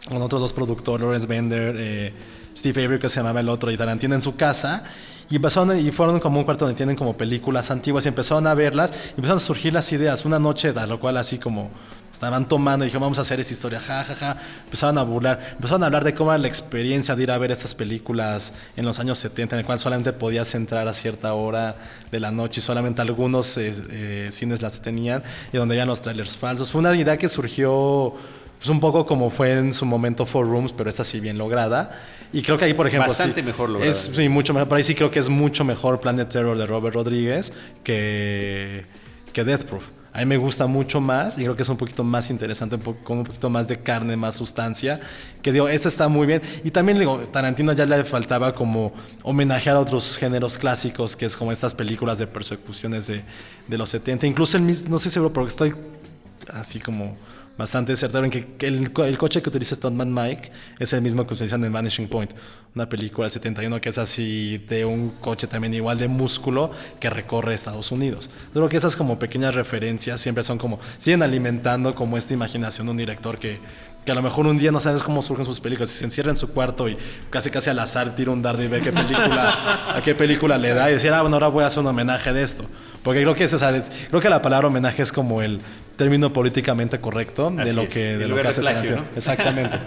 con otros dos productores, Lawrence Bender, eh, Steve Avery, que se llamaba el otro, y Tarantino en su casa. Y, empezaron, y fueron como un cuarto donde tienen como películas antiguas y empezaron a verlas y empezaron a surgir las ideas. Una noche, a lo cual así como estaban tomando y dijeron, vamos a hacer esta historia, ja, ja, ja. Empezaron a burlar, empezaron a hablar de cómo era la experiencia de ir a ver estas películas en los años 70, en el cual solamente podías entrar a cierta hora de la noche y solamente algunos eh, eh, cines las tenían y donde eran los trailers falsos. Fue una idea que surgió pues un poco como fue en su momento Four Rooms, pero esta sí bien lograda. Y creo que ahí, por ejemplo, Bastante sí, mejor lograda. Es, sí, mucho mejor. Pero ahí sí creo que es mucho mejor Planet Terror de Robert Rodríguez que, que Death Proof. A mí me gusta mucho más y creo que es un poquito más interesante, un con un poquito más de carne, más sustancia. Que digo, esta está muy bien. Y también digo, Tarantino ya le faltaba como homenajear a otros géneros clásicos, que es como estas películas de persecuciones de, de los 70. Incluso el mismo, no sé seguro, pero estoy así como bastante certero en que, el, el coche que utiliza Stuntman Mike es el mismo que utilizan en Vanishing Point, una película del 71 que es así de un coche también igual de músculo que recorre Estados Unidos. Yo Creo que esas como pequeñas referencias siempre son como, siguen alimentando como esta imaginación de un director que, que a lo mejor un día no sabes cómo surgen sus películas, si se encierra en su cuarto y casi casi al azar tira un dardo y ve qué película, a qué película le da y decir, ah, bueno, ahora voy a hacer un homenaje de esto. Porque creo que, es, o sea, es- creo que la palabra homenaje es como el término políticamente correcto de lo que, de lo que hace plagio. ¿no? Exactamente.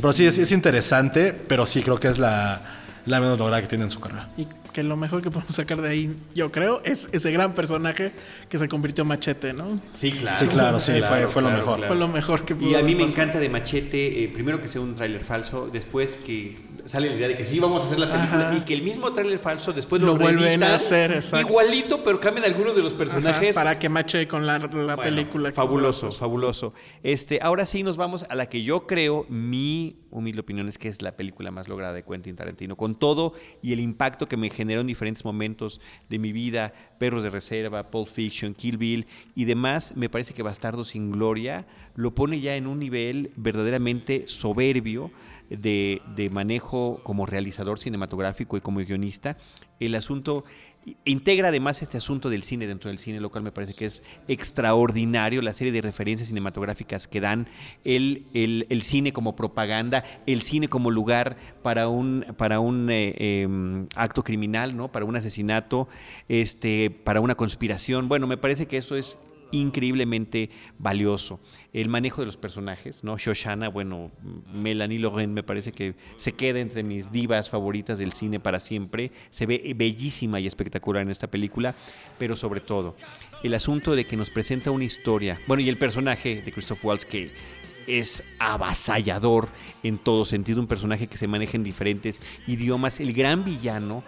pero sí, es, es interesante, pero sí creo que es la, la menos lograda que tiene en su carrera. Y que lo mejor que podemos sacar de ahí, yo creo, es ese gran personaje que se convirtió en Machete, ¿no? Sí, claro. Sí, claro, sí, Claro, fue, fue lo mejor. claro. Fue lo mejor que pudo Y a mí me pasado. encanta de Machete, eh, primero que sea un tráiler falso, después que sale la idea de que sí vamos a hacer la película Ajá. y que el mismo tráiler falso después lo, Lo vuelven a hacer, exacto. igualito, pero cambian algunos de los Ajá, personajes. para que mache con la, la Bueno, película. Fabuloso, fabuloso. Este, ahora sí nos vamos a la que yo creo, mi humilde opinión es que es la película más lograda de Quentin Tarantino, con todo y el impacto que me generó en diferentes momentos de mi vida, Perros de Reserva, Pulp Fiction, Kill Bill y demás, me parece que Bastardo sin Gloria lo pone ya en un nivel verdaderamente soberbio de, de manejo como realizador cinematográfico y como guionista. El asunto integra además este asunto del cine dentro del cine, lo cual me parece que es extraordinario, la serie de referencias cinematográficas que dan el, el- el cine como propaganda, el cine como lugar para un, para un eh, eh, acto criminal, ¿no? para un asesinato, este, para una conspiración. Bueno, me parece que eso es increíblemente valioso. El manejo de los personajes, ¿no? Shoshana, bueno, Melanie Laurent me parece que se queda entre mis divas favoritas del cine para siempre. Se ve bellísima y espectacular en esta película, pero sobre todo el asunto de que nos presenta una historia, bueno, y el personaje de Christoph Waltz que es avasallador en todo sentido, un personaje que se maneja en diferentes idiomas, el gran villano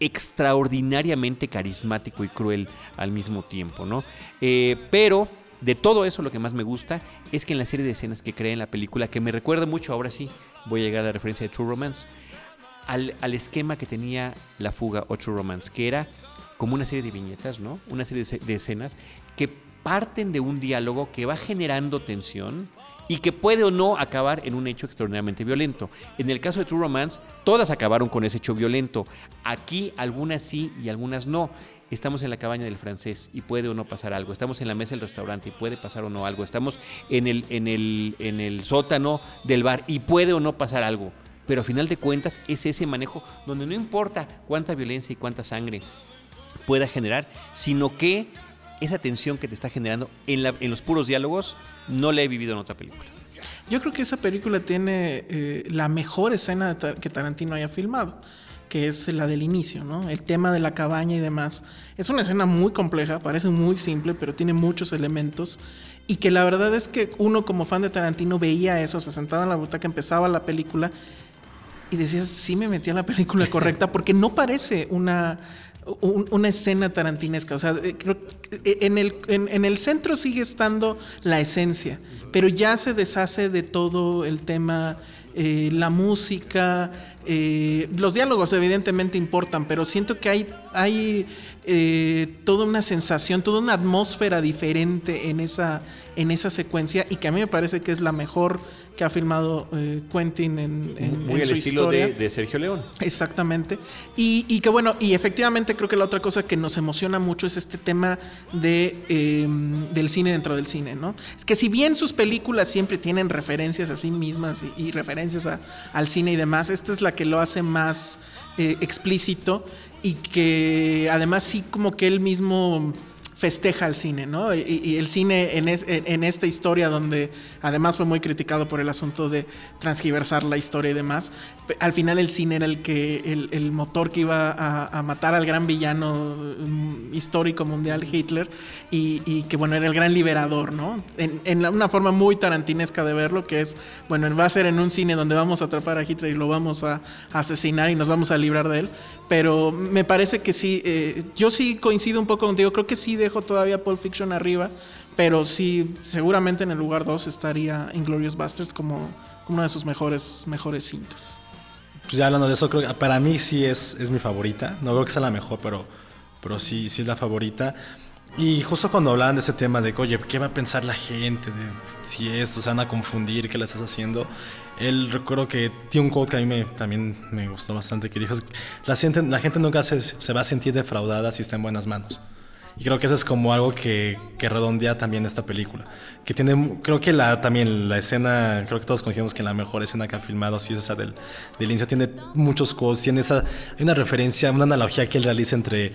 extraordinariamente carismático y cruel al mismo tiempo, ¿no? Eh, pero de todo eso lo que más me gusta es que en la serie de escenas que crea en la película, que me recuerda mucho, ahora sí, voy a llegar a la referencia de True Romance, al, al esquema que tenía La Fuga o True Romance, que era como una serie de viñetas, ¿no? Una serie de, de escenas que parten de un diálogo que va generando tensión y que puede o no acabar en un hecho extraordinariamente violento. En el caso de True Romance, todas acabaron con ese hecho violento. Aquí algunas sí y algunas no. Estamos en la cabaña del francés y puede o no pasar algo. Estamos en la mesa del restaurante y puede pasar o no algo. Estamos en el, en el, en el sótano del bar y puede o no pasar algo. Pero a final de cuentas es ese manejo donde no importa cuánta violencia y cuánta sangre pueda generar, sino que esa tensión que te está generando en, los puros diálogos no la he vivido en otra película. Yo creo que esa película tiene eh, la mejor escena que Tarantino haya filmado, que es la del inicio, ¿no? El tema de la cabaña y demás. Es una escena muy compleja, parece muy simple, pero tiene muchos elementos. Y que la verdad es que uno como fan de Tarantino veía eso, se sentaba en la butaca, empezaba la película y decías, sí me metí a la película correcta, porque no parece una una escena tarantinesca. O sea, eh, eh, en el, en, el centro sigue estando la esencia, pero ya se deshace de todo el tema, eh, la música, los diálogos evidentemente importan, pero siento que hay, hay toda una sensación, toda una atmósfera diferente en esa, en esa secuencia y que a mí me parece que es la mejor que ha filmado eh, Quentin en, en, Muy el estilo De, Sergio León. Exactamente. Y, que bueno, y efectivamente creo que la otra cosa que nos emociona mucho es este tema de, em, del cine dentro del cine, ¿no? Es que si bien sus películas siempre tienen referencias a sí mismas y, referencias al cine y demás, esta es la que lo hace más eh, explícito y que además sí como que él mismo festeja el cine, ¿no? Y, el cine en, en, esta historia donde además fue muy criticado por el asunto de transgiversar la historia y demás, al final el cine era el que el, motor que iba a, matar al gran villano mm, histórico mundial Hitler y, que bueno era el gran liberador, ¿no? En, una forma muy tarantinesca de verlo que es bueno va a ser en un cine donde vamos a atrapar a Hitler y lo vamos a, asesinar y nos vamos a librar de él, pero me parece que sí, eh, yo sí coincido un poco contigo, creo que sí dejo todavía Pulp Fiction arriba, pero sí, seguramente en el lugar 2 estaría Inglorious Basterds como uno de sus mejores, mejores cintas. Pues ya hablando de eso, creo que para mí sí es, es mi favorita. No creo que sea la mejor, pero, pero sí, sí es la favorita. Y justo cuando hablaban de ese tema de, oye, ¿qué va a pensar la gente? De si esto se van a confundir, ¿qué le estás haciendo? Él recuerdo que tiene un quote que a mí también me gustó bastante, que dijo, la gente, la gente nunca se, se va a sentir defraudada si está en buenas manos. Y creo que eso es como algo que, que, redondea también esta película. Que tiene, creo que la, también la escena, creo que todos conocemos que la mejor escena que ha filmado sí es esa del, del inicio. Tiene muchos quotes, tiene esa, hay una referencia, una analogía que él realiza entre,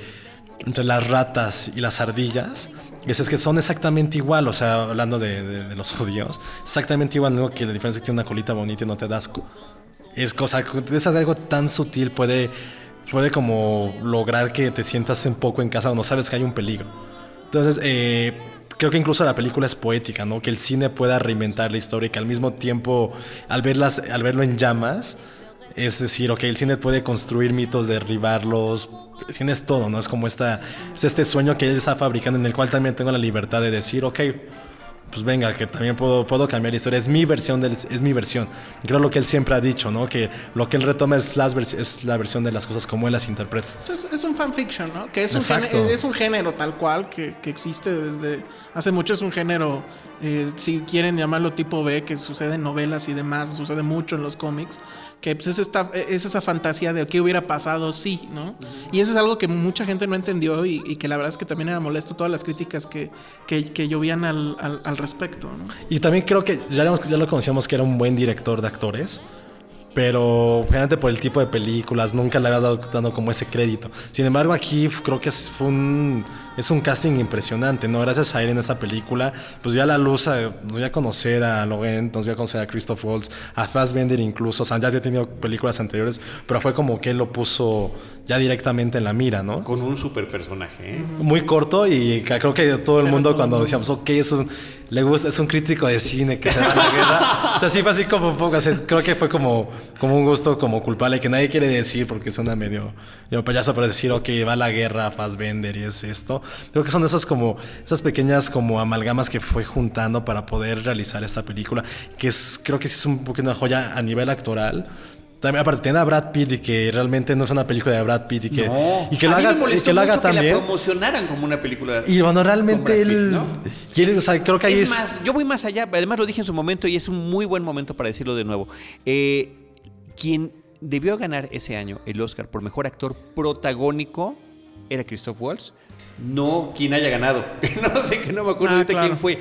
entre las ratas y las ardillas. Y es que son exactamente igual, o sea, hablando de, los judíos, exactamente igual, ¿no? que la diferencia es que tiene una colita bonita y no te das. Es cosa, es algo tan sutil, puede puede como lograr que te sientas un poco en casa cuando sabes que hay un peligro. Entonces, eh, creo que incluso la película es poética, ¿no? Que el cine pueda reinventar la historia y que al mismo tiempo, al, verlas, al verlo en llamas, es decir, ok, el cine puede construir mitos, derribarlos. El cine es todo, ¿no? Es como esta, es este sueño que él está fabricando en el cual también tengo la libertad de decir, ok, pues venga, que también puedo, puedo cambiar la historia. Es mi versión, del, es mi versión. Creo lo que él siempre ha dicho, ¿no? Que lo que él retoma es, las es la versión de las cosas como él las interpreta. Entonces, es un fanfiction, ¿no? Que es un, género, es un género tal cual que, que, existe desde hace mucho. Es un género, eh, si quieren llamarlo tipo B, que sucede en novelas y demás, sucede mucho en los cómics que pues, es, esta, es esa fantasía de qué hubiera pasado sí, ¿no? Y eso es algo que mucha gente no entendió y, que la verdad es que también era molesto todas las críticas que, que, que llovían al, al, respecto, ¿no? Y también creo que ya, ya lo conocíamos que era un buen director de actores pero generalmente por el tipo de películas nunca le había dado, dando como ese crédito. Sin embargo, aquí creo que fue un, es un casting impresionante, ¿no? Gracias a él en esta película, pues ya la luz nos voy a conocer a Logan, nos voy a conocer a Christoph Waltz, a Fassbender incluso, o sea, ya había tenido películas anteriores, pero fue como que él lo puso ya directamente en la mira, ¿no? Con un super personaje, ¿eh? Muy corto y creo que todo el mundo cuando decíamos, ok, es un le gusta, es un crítico de cine que se va a la guerra. o sea, sí fue así como un poco, creo que fue como, como un gusto como culpable que nadie quiere decir porque suena medio, medio payaso, pero decir, ok, va a la guerra, Fassbender y es esto. Creo que son esas como, esas pequeñas como amalgamas que fue juntando para poder realizar esta película, que es, creo que sí es un poquito una joya a nivel actoral. También, aparte, tiene a Brad Pitt y que realmente no es una película de Brad Pitt y que, y que lo A mí haga, me y que lo haga mucho que la también. promocionaran como una película. Y bueno, realmente Brad Pitt, él, ¿no? y él, o sea, creo que ahí es es, más, yo voy más allá. Además lo dije en su momento y es un muy buen momento para decirlo de nuevo. Eh, quien debió ganar ese año el Oscar por mejor actor protagónico era Christoph Waltz. No quien haya ganado. no sé que no me acuerdo Ah, ahorita claro. quién fue.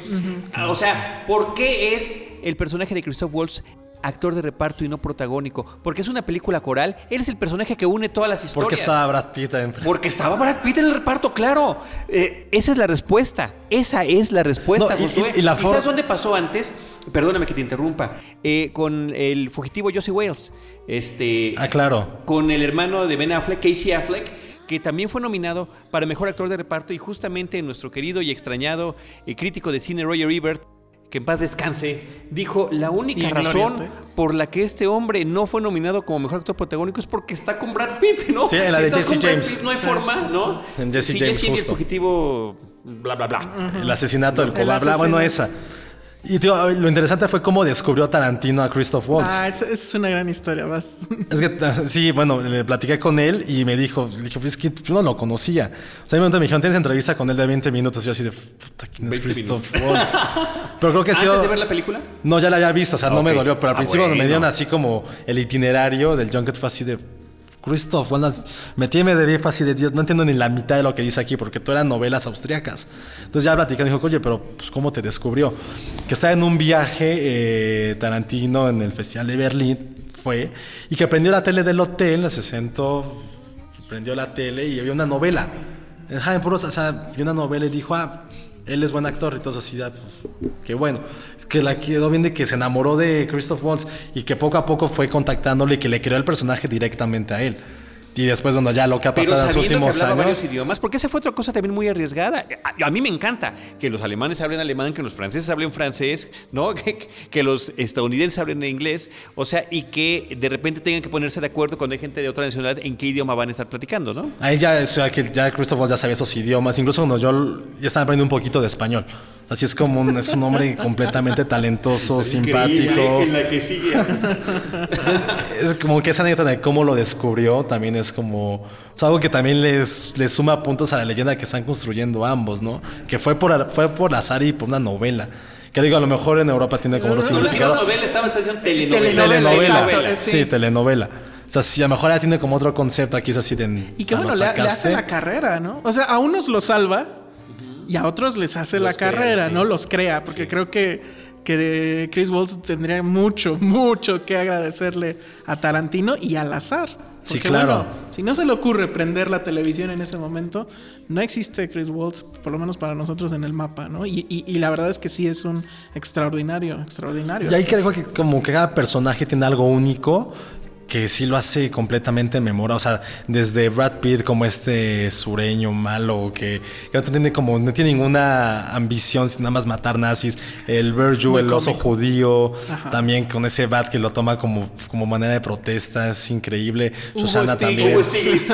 Ah, O sea, ¿por qué es el personaje de Christoph Waltz actor de reparto y no protagónico? Porque es una película coral. Él es el personaje que une todas las historias. porque estaba Brad Pitt en Porque estaba Brad Pitt en el reparto, claro. Eh, esa es la respuesta. Esa es la respuesta, No, y- Josué. y- y la sabes dónde pasó antes? Perdóname que te interrumpa. Eh, con el fugitivo Josie Wales. Este, Ah, claro. Con el hermano de Ben Affleck, Casey Affleck, que también fue nominado para mejor actor de reparto. Y justamente nuestro querido y extrañado eh, crítico de cine Roger Ebert. Que en paz descanse, dijo la única razón por la que este hombre no fue nominado como mejor actor protagónico es porque está con Brad Pitt, ¿no? Sí, en la Si de estás Jesse James. Pitt, no hay forma, ¿no? En Jesse Sí, James, Jesse justo. fugitivo, bla, bla, bla. El asesinato del El cobar. bla, Bueno, esa. Y tío, lo interesante fue cómo descubrió Tarantino a Christoph Waltz. Ah, esa, esa es una gran historia. Vas. Es que ah, sí, bueno, le platiqué con él y me dijo, le dije, "Pues es que yo no lo conocía. O sea, en un momento me dijeron, tienes entrevista con él de 20 minutos. Y yo así de, puta, ¿quién es 20 Christoph Waltz? Pero creo que sí. ¿Antes de ver la película? No, ya la había visto, o sea, no me Ok. dolió, pero al Ah, principio cuando me bueno. dieron así como el itinerario del Junket fue así de Christoph, buenas, metí fue así de Dios, no entiendo ni la mitad de lo que dice aquí, porque todo eran novelas austriacas. Entonces ya platicando, dijo, oye, pero pues, ¿cómo te descubrió? Que estaba en un viaje eh, Tarantino en el Festival de Berlín, fue, y que prendió la tele del hotel, se sentó, prendió la tele y había una novela. En puros, o sea, vio una novela y dijo, ah, él es buen actor y todo así, ya, pues, qué bueno. Que la quedó bien de que se enamoró de Christoph Waltz y que poco a poco fue contactándole y que le creó el personaje directamente a él. Y después, bueno, ya lo que ha Pero pasado en los que últimos hablaba años. varios idiomas, porque esa fue otra cosa también muy arriesgada. A, a mí me encanta que los alemanes hablen alemán, que los franceses hablen francés, ¿no? Que, que los estadounidenses hablen inglés, o sea, y que de repente tengan que ponerse de acuerdo cuando hay gente de otra nacionalidad en qué idioma van a estar platicando, ¿no? Ahí ya, o sea, que ya Christoph Waltz ya sabía esos idiomas. Incluso cuando yo ya estaba aprendiendo un poquito de español. Así es como un, es un hombre completamente talentoso, simpático. la que sigue. Entonces, es como que esa anécdota de cómo lo descubrió también es como sea, algo que también les, les suma puntos a la leyenda que están construyendo ambos, ¿no? Que fue por, fue por azar y por una novela. Que digo, a lo mejor en Europa tiene como otro No, no, no novela, estaba esta diciendo telenovela. Telenovela, sí. sí. telenovela. O sea, si a lo mejor ya tiene como otro concepto aquí, es así de. Y que ah, bueno, lo le, le hace la carrera, ¿no? O sea, a unos los salva y a otros les hace la crea, carrera, sí. ¿no? Los crea, porque creo que, que Chris Waltz tendría mucho, mucho que agradecerle a Tarantino y al azar. Sí, claro. bueno, si no se le ocurre prender la televisión en ese momento, no existe Chris Waltz, por lo menos para nosotros en el mapa, ¿no? Y, y- y la verdad es que sí es un extraordinario, extraordinario. Y ahí creo que como que cada personaje tiene algo único que sí lo hace completamente memorable. O sea, desde Brad Pitt como este sureño malo que, que no tiene como no tiene ninguna ambición sin nada más matar nazis. El Muy el oso judío, Ajá. también con ese bat que lo toma como, como manera de protesta, es increíble. Hugo Susana también. Hugo.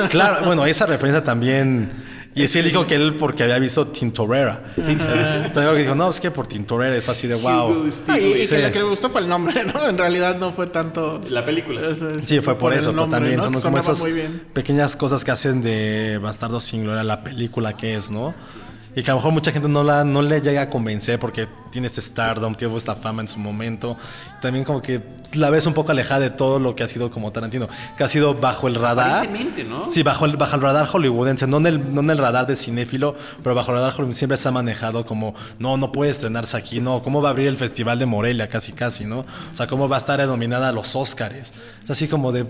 Claro, bueno, esa referencia también. Y sí, él dijo que él porque había visto Tintorera. Entonces dijo, no, es que por Tintorera es así de wow. Hugo Ah, y. Sí. que lo que le gustó fue el nombre, ¿no? En realidad no fue tanto... La película. Es- Sí, fue por, eso, pero nombre, también ¿no? son como esas pequeñas cosas que hacen de Bastardo sin Gloria la película que es, ¿no? Y que a lo mejor mucha gente no, la, no le llega a convencer porque tiene este stardom, tiene esta fama en su momento. También como que la ves un poco alejada de todo lo que ha sido como Tarantino, que ha sido bajo el radar. ¿no? Sí, bajo el, bajo el radar hollywoodense, no en, el, no en el radar de cinéfilo, pero bajo el radar hollywoodense siempre se ha manejado como, no, no puede estrenarse aquí, no, ¿cómo va a abrir el Festival de Morelia casi casi, no? O sea, ¿cómo va a estar nominada a los Óscares? Es así como de,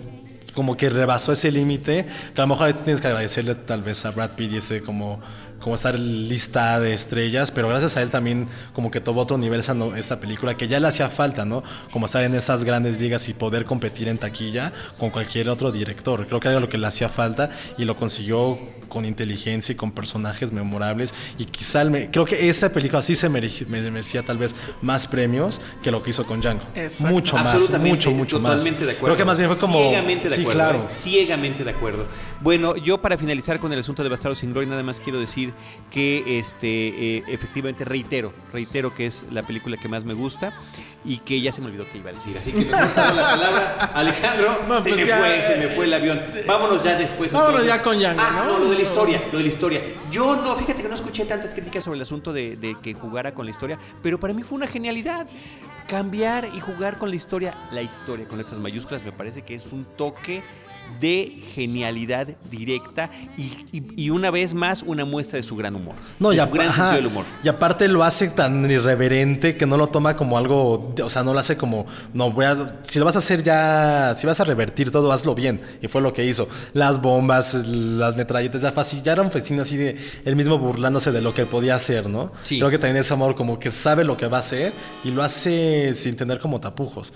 como que rebasó ese límite, que a lo mejor ahí tienes que agradecerle tal vez a Brad Pitt y ese como, como estar lista de estrellas, pero gracias a él también como que tuvo otro nivel esa no- esta película, que ya le hacía falta, ¿no? Como estar en esas grandes ligas y poder competir en taquilla con cualquier otro director. Creo que era lo que le hacía falta y lo consiguió con inteligencia y con personajes memorables y quizá me- creo que esa película sí se mereci- me- merecía tal vez más premios que lo que hizo con Django. Exacto. Mucho más, mucho, mucho más. totalmente de acuerdo. Creo que más bien fue como Ciegamente de sí, acuerdo. claro. ¿eh? Ciegamente de acuerdo. Bueno, yo para finalizar con el asunto de Bastardos sin Gloria, nada más quiero decir decir que este, eh, efectivamente reitero, reitero que es la película que más me gusta y que ya se me olvidó que iba a decir. Así que me la palabra, Alejandro, No, se pues me ya, fue, se eh, me fue el avión. Vámonos ya después. Vámonos entonces. ya con Django, Ah, ¿no? lo de la historia, lo de la historia. Yo no, fíjate que no escuché tantas críticas sobre el asunto de, de que jugara con la historia, pero para mí fue una genialidad. Cambiar y jugar con la historia, la historia con letras mayúsculas, me parece que es un toque de genialidad directa y, y- y una vez más una muestra de su gran humor. No, de y, su gran ajá, sentido del humor. y aparte lo hace tan irreverente que no lo toma como algo, o sea, no lo hace como, no voy a, si lo vas a hacer ya, si vas a revertir todo, hazlo bien. Y fue lo que hizo. Las bombas, las metralletas, ya fácil, ya era un festín así de él mismo burlándose de lo que podía hacer, ¿no? Sí. Creo que también es amor como que sabe lo que va a hacer y lo hace sin tener como tapujos.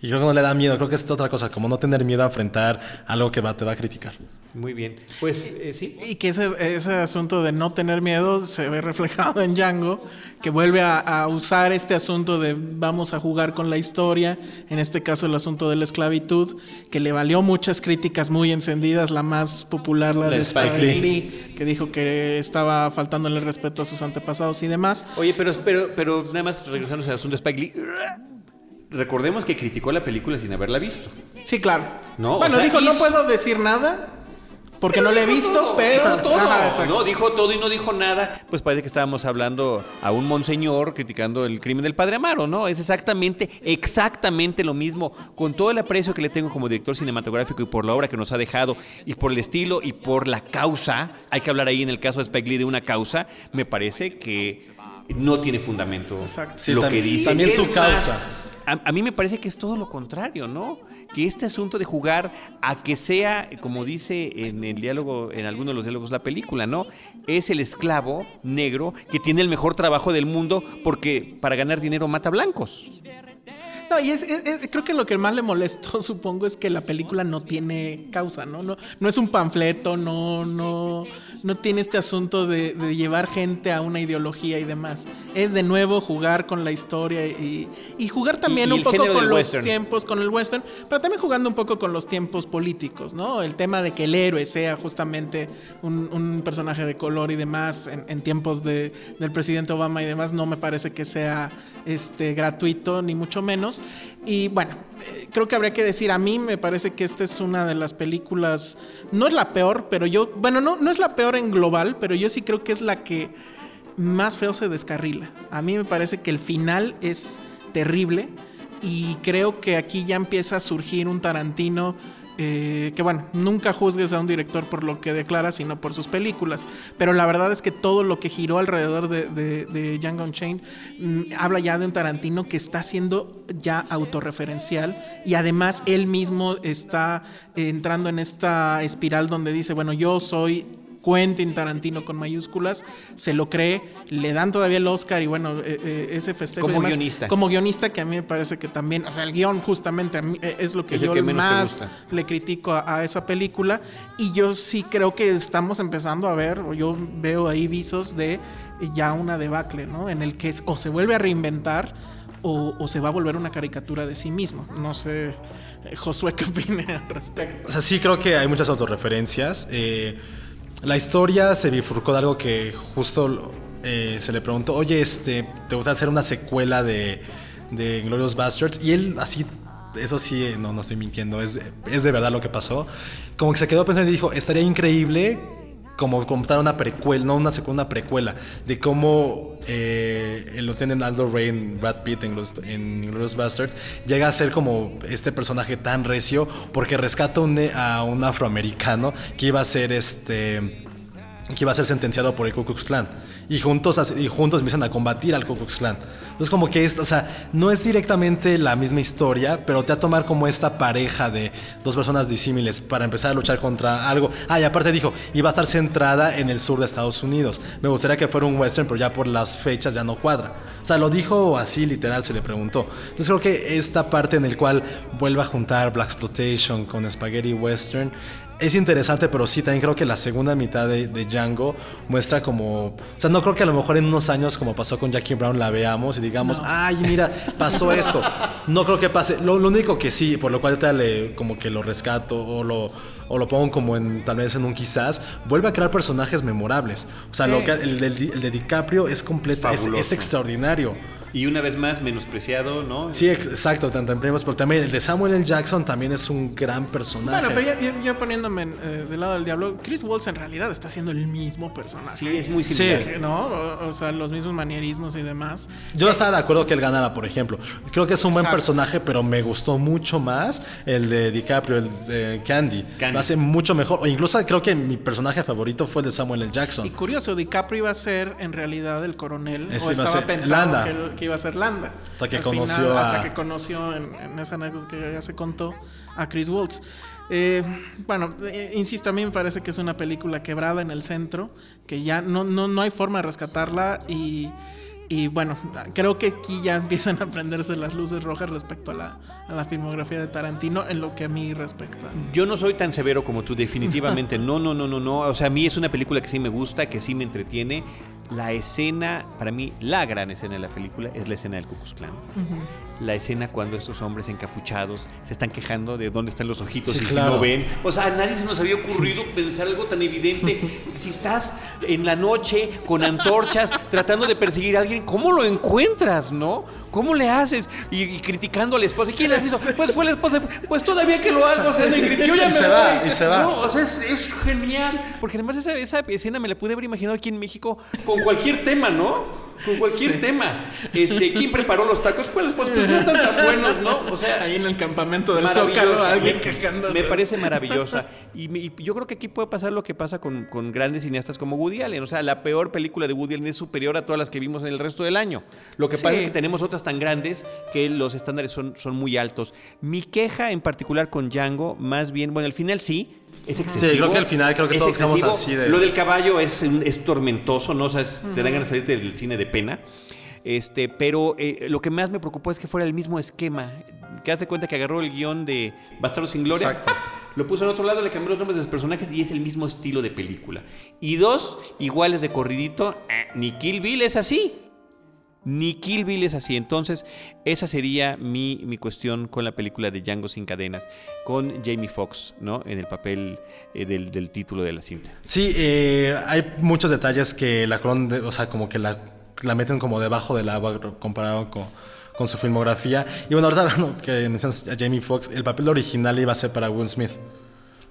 Y creo que no le da miedo, creo que es otra cosa, como no tener miedo a enfrentar algo que va, te va a criticar. Muy bien. Pues eh, sí. Y que ese, ese asunto de no tener miedo se ve reflejado en Django, que vuelve a, a usar este asunto de vamos a jugar con la historia, en este caso el asunto de la esclavitud, que le valió muchas críticas muy encendidas, la más popular, la, La de Spike Spike Lee. Lee. que dijo que estaba faltándole el respeto a sus antepasados y demás. Oye, pero, pero, pero nada más regresando al asunto de Spike Lee. Recordemos que criticó la película sin haberla visto. Sí, claro. No, bueno, o sea, dijo, no hizo- puedo decir nada porque no lo he visto, todo, pero... dijo todo, Ajá. ¿no? Dijo todo y no dijo nada. Pues parece que estábamos hablando a un monseñor criticando el crimen del padre Amaro, ¿no? Es exactamente, exactamente lo mismo. Con todo el aprecio que le tengo como director cinematográfico y por la obra que nos ha dejado y por el estilo y por la causa, hay que hablar ahí en el caso de Spike Lee de una causa, me parece que no tiene fundamento Exacto. Sí, lo también- que dice. también su causa. más, a, mí me parece que es todo lo contrario, ¿no? Que este asunto de jugar a que sea, como dice en el diálogo, en alguno de los diálogos la película, ¿no? Es el esclavo negro que tiene el mejor trabajo del mundo porque para ganar dinero mata blancos. No, y es, es- es- creo que lo que más le molestó, supongo, es que la película no tiene causa, ¿no? No, no es un panfleto, no, no, no tiene este asunto de, de llevar gente a una ideología y demás. Es de nuevo jugar con la historia y, y jugar también Y- un poco con los western. tiempos, con el western, pero también jugando un poco con los tiempos políticos, ¿no? El tema de que el héroe sea justamente un, un personaje de color y demás en, en tiempos de, del presidente Obama y demás, no me parece que sea este, gratuito, ni mucho menos. Y bueno, eh, creo que habría que decir, a mí me parece que esta es una de las películas, no es la peor, pero yo, bueno, no, no es la peor en global, pero yo sí creo que es la que más feo se descarrila. A mí me parece que el final es terrible y creo que aquí ya empieza a surgir un Tarantino eh, que bueno, nunca juzgues a un director por lo que declara, sino por sus películas. Pero la verdad es que todo lo que giró alrededor de, de, de Django mm, habla ya de un Tarantino que está siendo ya autorreferencial y además él mismo está entrando en esta espiral donde dice, bueno, yo soy Quentin Tarantino con mayúsculas, se lo cree, le dan todavía el Oscar y bueno, eh, eh, ese festejo. Como guionista. Como guionista que a mí me parece que también, o sea, el guion justamente a mí, eh, es lo que Es yo que más le critico a, a esa película y yo sí creo que estamos empezando a ver, o yo veo ahí visos de ya una debacle, ¿no? En el que es- o se vuelve a reinventar o, o se va a volver una caricatura de sí mismo. No sé, Josué, ¿qué opina al respecto? O sea, sí creo que hay muchas autorreferencias. Eh, la historia se bifurcó de algo que justo eh, se le preguntó, oye, este, ¿te gusta hacer una secuela de, Glorious Bastards? Y él así, eso sí, eh, no, no estoy mintiendo, es, es de verdad lo que pasó. Como que se quedó pensando y dijo, estaría increíble como contar una precuela, no una una precuela, de cómo eh, el lieutenant Aldo Rain, Brad Pitt en, los, en Bastards, llega a ser como este personaje tan recio porque rescata a un afroamericano que iba a ser este que iba a ser sentenciado por el Ku Klux Klan. Y juntos, y juntos empiezan a combatir al Ku Klux Klan. Entonces como que es, o sea, no es directamente la misma historia, pero te va a tomar como esta pareja de dos personas disímiles para empezar a luchar contra algo. Ah, y aparte dijo, iba a estar centrada en el sur de Estados Unidos. Me gustaría que fuera un western, pero ya por las fechas ya no cuadra. O sea, lo dijo así literal, se le preguntó. Entonces creo que esta parte en el cual vuelve a juntar Black Exploitation con Spaghetti Western es interesante, pero sí, también creo que la segunda mitad de, de, Django muestra como... O sea, no creo que a lo mejor en unos años, como pasó con Jackie Brown, la veamos y digamos, ay, mira, pasó esto. No creo que pase. Lo, lo único que sí, por lo cual te le, como que lo rescato o lo, o lo pongo como en tal vez en un quizás, vuelve a crear personajes memorables. O sea, lo que, el, el, el, de DiCaprio es completo, es, es extraordinario. Y una vez más, menospreciado, ¿no? Sí, exacto, tanto en primeros, pero también el de Samuel L. Jackson también es un gran personaje. Bueno, pero yo poniéndome eh, del lado del diablo, Chris Waltz en realidad está haciendo el mismo personaje. Sí, es muy similar. Sí. ¿No? O, o, sea, los mismos manierismos y demás. Yo estaba de acuerdo que él ganara, por ejemplo. Creo que es un exacto. buen personaje, pero me gustó mucho más el de DiCaprio, el de Candy. Candy. Lo hace mucho mejor. O incluso creo que mi personaje favorito fue el de Samuel L. Jackson. Y curioso, DiCaprio iba a ser en realidad el coronel. Ese o iba estaba a ser pensando Landa. que, que iba a ser Landa. Hasta que Al conoció final, a... Hasta que conoció en, en, esa anécdota que ya se contó a Chris Waltz. Eh, bueno, eh, insisto, a mí me parece que es una película quebrada en el centro, que ya no, no, no hay forma de rescatarla y, y, bueno, creo que aquí ya empiezan a prenderse las luces rojas respecto a la, a la filmografía de Tarantino en lo que a mí respecta. Yo no soy tan severo como tú, definitivamente. No, no, no, no, no. O sea, a mí es una película que sí me gusta, que sí me entretiene. La escena, para mí, la gran escena de la película es la escena del Ku Klux Klan. Uh -huh. La escena cuando estos hombres encapuchados se están quejando de dónde están los ojitos Sí, y claro. si no ven. O sea, a nadie se nos había ocurrido pensar algo tan evidente. si estás en la noche con antorchas tratando de perseguir a alguien, ¿cómo lo encuentras, no? ¿Cómo le haces? Y, y criticando a la esposa. ¿Quién les hizo? Pues fue la esposa. Pues todavía que lo hago. O sea, me ya Y me se voy. va, y se va. No, o sea, es, es genial. Porque además esa, esa escena me la pude haber imaginado aquí en México con cualquier tema, ¿no? Con cualquier sí. tema. Este, ¿Quién preparó los tacos? Pues, pues, pues, no están tan buenos, ¿no? O sea, ahí en el campamento del Zócalo, alguien quejándose. Me parece maravillosa. Y, y, yo creo que aquí puede pasar lo que pasa con, con, grandes cineastas como Woody Allen. O sea, la peor película de Woody Allen es superior a todas las que vimos en el resto del año. Lo que sí. pasa es que tenemos otras tan grandes que los estándares son, son muy altos. Mi queja en particular con Django, más bien, bueno, al final sí, es excesivo. Sí, creo que al final creo que es todos estamos así de... Lo del caballo es, es tormentoso, ¿no? O sea, es, uh -huh. te dan ganas de salirte del cine de pena. Este, pero eh, lo que más me preocupó es que fuera el mismo esquema. Que hace cuenta que agarró el guion de Bastardo sin Gloria. Exacto. Lo puso en otro lado, le cambió los nombres de los personajes y es el mismo estilo de película. Y dos, iguales de corridito. Eh, ni Kill Bill es así. Ni Kill Bill es así. Entonces, esa sería mi, mi, cuestión con la película de Django sin cadenas, con Jamie Foxx, ¿no? En el papel eh, del, del, título de la cinta. Sí, eh, hay muchos detalles que la cron, o sea, como que la, la, meten como debajo del agua comparado con, con su filmografía. Y bueno, ahorita que mencionas a Jamie Foxx, el papel original iba a ser para Will Smith.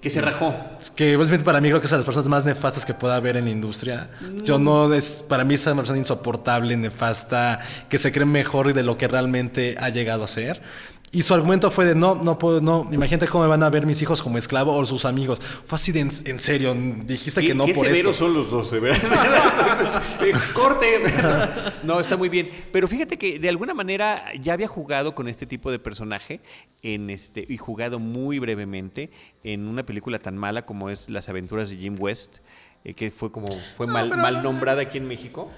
Que se rajó. Que Smith para mí creo que es de las personas más nefastas que pueda haber en la industria. Mm. Yo no es, para mí es una persona insoportable, nefasta, que se cree mejor de lo que realmente ha llegado a ser. Y su argumento fue de no, no puedo, no, imagínate cómo me van a ver mis hijos como esclavo o sus amigos. Fue así de en, en serio, dijiste que no ¿Qué por severos esto. son los dos, Corte. no, está muy bien. Pero fíjate que de alguna manera ya había jugado con este tipo de personaje en este y jugado muy brevemente en una película tan mala como es Las aventuras de Jim West, eh, que fue como fue no, mal, pero, mal nombrada aquí en México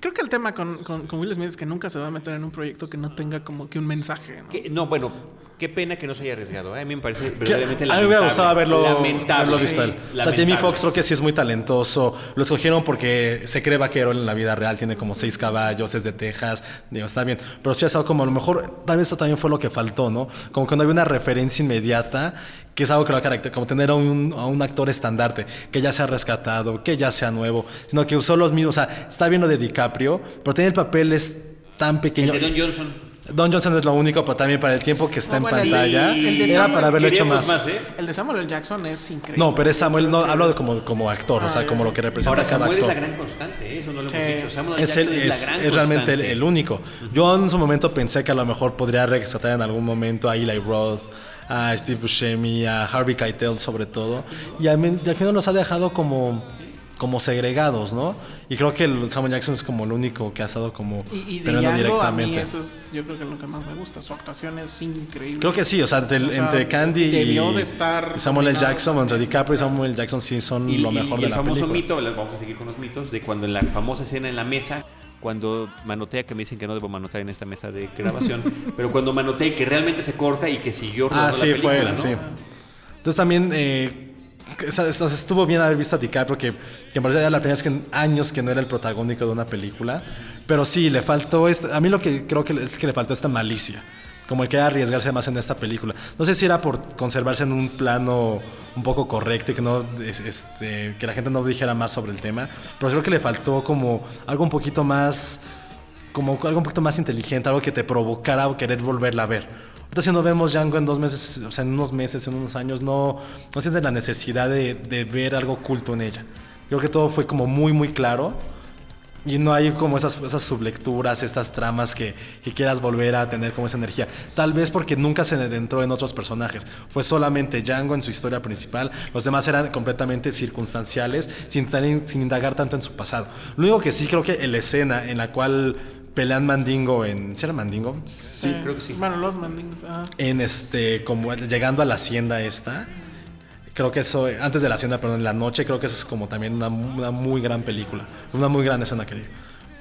creo que el tema con, con, con, Will Smith es que nunca se va a meter en un proyecto que no tenga como que un mensaje. ¿no? Que, no bueno, qué pena que no se haya arriesgado. ¿eh? A mí me parece verdaderamente lamentable. A mí me hubiera gustado verlo, lamentable. verlo visto él. Sí, o sea, Jamie Foxx creo que sí es muy talentoso. Lo escogieron porque se cree vaquero en la vida real. Tiene como seis caballos, es de Texas. Digo, está bien. Pero sí ha estado como a lo mejor, tal vez eso también fue lo que faltó, ¿no? Como que no había una referencia inmediata que es algo que lo caracteriza, como tener a un, a un, actor estandarte, que ya sea rescatado, que ya sea nuevo, sino que usó los mismos, o sea, está bien lo de DiCaprio, pero tiene el papel es tan pequeño. El de Don Johnson. Don Johnson es lo único, pero también para el tiempo que está No, en bueno, pantalla, sí, el de era Samuel- para haberlo hecho más. ¿eh? El de Samuel L. Jackson es increíble. No, pero es Samuel, no, hablo de como, como actor, o Ah, sea, ya. como lo que representa Ahora, cada Samuel es actor. la gran constante, ¿eh? eso no lo Sí. hemos dicho. Samuel es, Jackson el, es, es, la gran es realmente el, el único. Yo en su momento pensé que a lo mejor podría rescatar en algún momento a Eli Roth, a Steve Buscemi, a Harvey Keitel sobre todo. Y al, y al final nos ha dejado como, como segregados, ¿no? Y creo que el Samuel Jackson es como el único que ha estado como Y, y de Django, a mí directamente. eso es, yo creo que es lo que más me gusta. Su actuación es increíble. Creo que sí, o sea, entre, O sea, entre Candy y, de estar y Samuel L. Jackson, entre DiCaprio y Samuel L. Jackson sí son Y, lo y- mejor y de el la famoso película. mito, vamos a seguir con los mitos, de cuando en la famosa escena en la mesa, cuando manotea, que me dicen que no debo manotear en esta mesa de grabación, pero cuando manotea y que realmente se corta y que siguió rodando Ah, sí, la película, fue sí. Entonces también, eh, estuvo bien haber visto a DiCaprio, porque que en verdad era la primera vez que en años que no era el protagónico de una película. Pero sí, le faltó. Este, a mí lo que creo que, es que le faltó esta malicia. Como el que arriesgarse más en esta película. No sé si era por conservarse en un plano un poco correcto y que, no, este, que la gente no dijera más sobre el tema. Pero creo que le faltó como algo un poquito más. Como algo un poquito más inteligente, algo que te provocara o querer volverla a ver. Ahorita si no vemos Django en dos meses, o sea, en unos meses, en unos años, no, no sientes la necesidad de, de ver algo oculto en ella. Creo que todo fue como muy, muy claro y no hay como esas, esas sublecturas, estas tramas que, que, quieras volver a tener como esa energía. Tal vez porque nunca se adentró en otros personajes. Fue solamente Django en su historia principal. Los demás eran completamente circunstanciales, sin, sin indagar tanto en su pasado. Lo único que sí creo que la escena en la cual pelean Mandingo en. ¿Sí era Mandingo? Sí, creo que sí. Bueno, los Mandingos. En este, como llegando a la hacienda esta creo que eso, antes de la hacienda, perdón, en la noche, creo que eso es como también una, muy gran película, una muy gran escena que digo.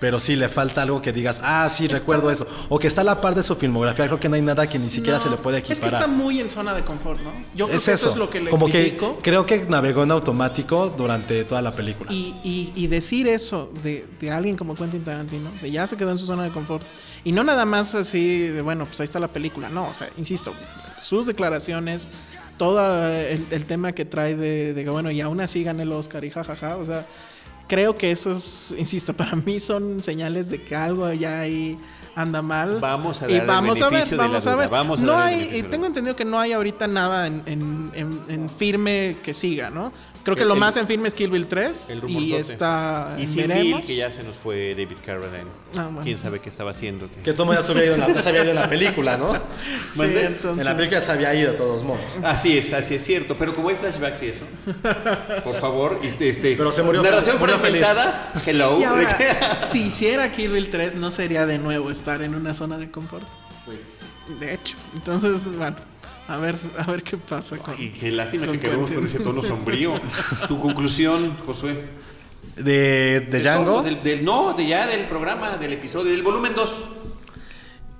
Pero sí le falta algo que digas, ah, sí, recuerdo eso. O que está a la par de su filmografía, creo que no hay nada que ni siquiera se le puede equiparar. Es que está muy en zona de confort, ¿no? Yo creo es que eso. es lo que le Como que creo que navegó en automático durante toda la película. Y, y, y decir eso de, de, alguien como Quentin Tarantino, de ya se quedó en su zona de confort. Y no nada más así de, bueno, pues ahí está la película. No, o sea, insisto, sus declaraciones, todo el, tema que trae de, que, bueno, y aún así gane el Oscar y jajaja, o sea, creo que esos, insisto, para mí son señales de que algo ya ahí anda mal. Vamos a ver, vamos a ver, vamos a ver. no hay, tengo entendido que no hay ahorita nada en, en, firme que siga, ¿no? Creo que lo más en firme es Kill Bill 3 y está y Sin Bill, que ya se nos fue David Carradine. Ah, Quién sabe qué estaba haciendo. Que todo ya se había ido en la, se había ido en la película, ¿no? Sí, entonces... En la película se había ido de todos modos. Así es, así es cierto. Pero como hay flashbacks y eso, por favor, este, este pero se murió. Narración murió feliz. Hello. si hiciera Kill Bill 3, no sería de nuevo estar en una zona de confort. Pues. De hecho. Entonces, bueno. A ver, a ver qué pasa. Con, y qué lástima que quedemos con ese tono sombrío. tu conclusión, Josué. ¿De, de Django? del, no, de ya del programa, del episodio, del volumen 2.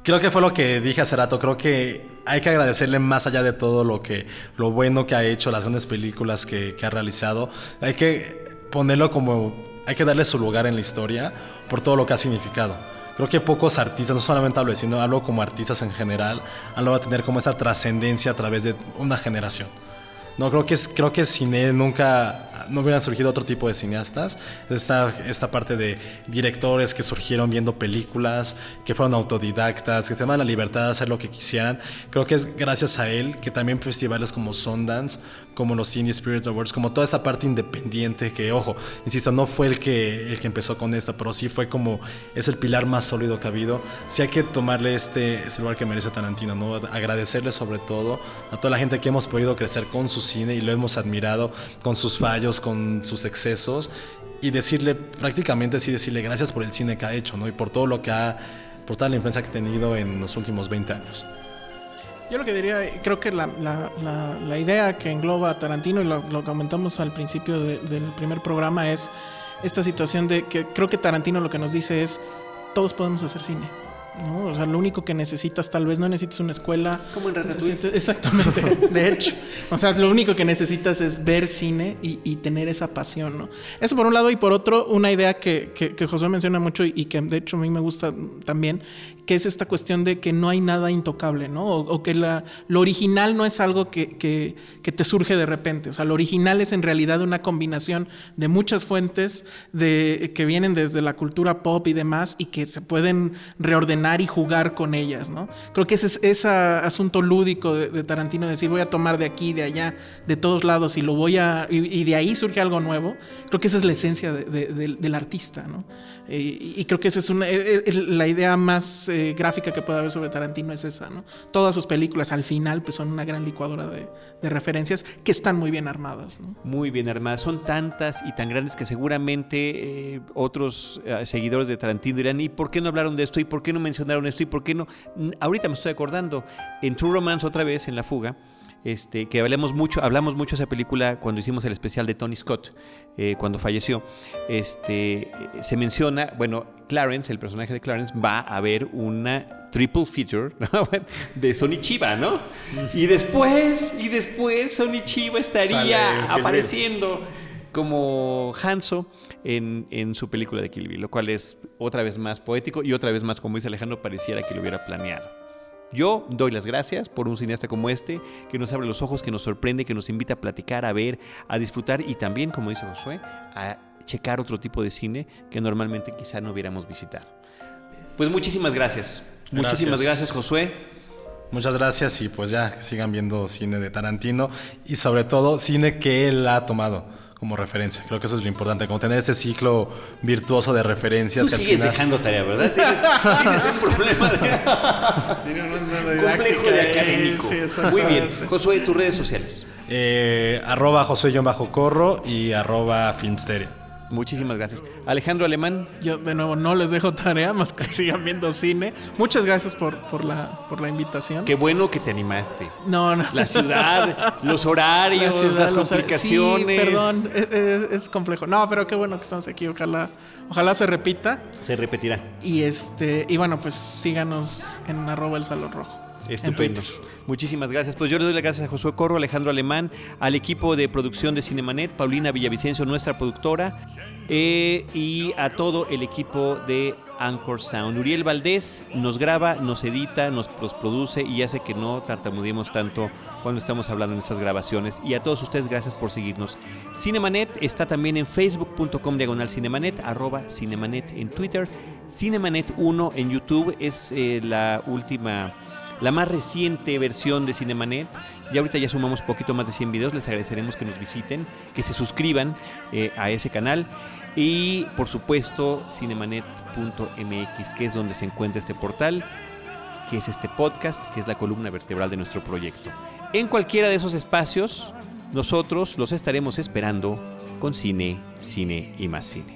Creo que fue lo que dije hace rato. Creo que hay que agradecerle más allá de todo lo que lo bueno que ha hecho, las grandes películas que, que ha realizado. Hay que ponerlo como. Hay que darle su lugar en la historia por todo lo que ha significado creo que pocos artistas, no solamente hablo de cine, hablo como artistas en general, han logrado tener como esa trascendencia a través de una generación. No, creo que, creo que sin él nunca no hubieran surgido otro tipo de cineastas. Esta, esta parte de directores que surgieron viendo películas, que fueron autodidactas, que tenían la libertad de hacer lo que quisieran. Creo que es gracias a él que también festivales como Sundance, como los Cine Spirit Awards, como toda esa parte independiente que, ojo, insisto, no fue el que, el que empezó con esto, pero sí fue como, es el pilar más sólido que ha habido. Sí hay que tomarle este, este lugar que merece Tarantino, ¿no? Agradecerle sobre todo a toda la gente que hemos podido crecer con su cine y lo hemos admirado con sus fallos, con sus excesos y decirle, prácticamente sí decirle gracias por el cine que ha hecho, ¿no? Y por todo lo que ha, por toda la influencia que ha tenido en los últimos 20 años. Yo lo que diría, creo que la, la, la, idea que engloba a Tarantino, y lo, comentamos al principio del primer programa, es esta situación de que creo que Tarantino lo que nos dice es, todos podemos hacer cine. ¿No? O sea, lo único que necesitas, tal vez no necesitas una escuela. Como en Ratatouille. Exactamente, de hecho. O sea, lo único que necesitas es ver cine y, tener esa pasión, ¿no? Eso por un lado, y por otro, una idea que, que, que José menciona mucho y que de hecho a mí me gusta también, que es esta cuestión de que no hay nada intocable, ¿no? O, que la, lo original no es algo que, que, te surge de repente. O sea, lo original es en realidad una combinación de muchas fuentes de, que vienen desde la cultura pop y demás y que se pueden reordenar y jugar con ellas, ¿no? Creo que ese es ese asunto lúdico de, Tarantino, decir voy a tomar de aquí, de allá, de todos lados y lo voy a... y, de ahí surge algo nuevo. Creo que esa es la esencia del artista, ¿no? Eh, y creo que esa es una, eh, eh, la idea más gráfica que puede haber sobre Tarantino es esa, ¿no? Todas sus películas al final pues son una gran licuadora de, referencias que están muy bien armadas, Muy bien armadas, son tantas y tan grandes que seguramente otros seguidores de Tarantino dirán, ¿y por qué no hablaron de esto? ¿Y por qué no mencionaron esto? ¿Y por qué no? Ahorita me estoy acordando, en True Romance otra vez, en La Fuga, este, que hablamos mucho, hablamos mucho de esa película cuando hicimos el especial de Tony Scott, eh, cuando falleció. Este, se menciona, bueno, Clarence, el personaje de Clarence, va a ver una triple feature ¿no? de Sony Chiba, ¿no? Y después, y después Sony Chiba estaría apareciendo como Hanzo en, en su película de Kill Bill, lo cual es otra vez más poético y otra vez más, como dice Alejandro, pareciera que lo hubiera planeado. Yo doy las gracias por un cineasta como este, que nos abre los ojos, que nos sorprende, que nos invita a platicar, a ver, a disfrutar y también, como dice Josué, a checar otro tipo de cine que normalmente quizá no hubiéramos visitado. Pues muchísimas gracias. Muchísimas Gracias. gracias, Josué. Muchas gracias y pues ya sigan viendo cine de Tarantino y sobre todo cine que él ha tomado como referencia. Creo que eso es lo importante, como tener este ciclo virtuoso de referencias. Tú que sigues final- dejando tarea, ¿verdad? Tienes, tienes un problema de complejo de académico. Sí. Muy bien. Josué, tus redes sociales. Eh, arroba José bajo corro y arroba Filmsteria. Muchísimas gracias. Alejandro Alemán, Yo de nuevo no les dejo tarea más que sigan viendo cine. Muchas gracias por, por, la, por la invitación. qué bueno que te animaste. No, no. La ciudad, los horarios, La ciudad, las complicaciones. Sí, perdón, es, es- es complejo. No, pero qué bueno que estamos aquí. Ojalá, ojalá se repita. Se repetirá. Y este, y bueno, pues síganos en arroba el salón rojo. en Estupendo. Twitter. Muchísimas gracias. Pues yo le doy las gracias a Josué Corro, Alejandro Alemán, al equipo de producción de Cinemanet, Paulina Villavicencio, nuestra productora, eh, y a todo el equipo de Anchor Sound. Uriel Valdés nos graba, nos edita, nos produce y hace que no tartamudeemos tanto cuando estamos hablando en estas grabaciones. Y a todos ustedes, gracias por seguirnos. Cinemanet está también en facebook.com diagonal cinemanet, arroba cinemanet en Twitter, Cinemanet 1 en YouTube es eh, la última la más reciente versión de Cinemanet. Y ahorita ya sumamos poquito más de 100 videos. Les agradeceremos que nos visiten, que se suscriban eh, a ese canal. Y por supuesto, cinemanet.mx, que es donde se encuentra este portal, que es este podcast, que es la columna vertebral de nuestro proyecto. En cualquiera de esos espacios, nosotros los estaremos esperando con cine, cine y más cine.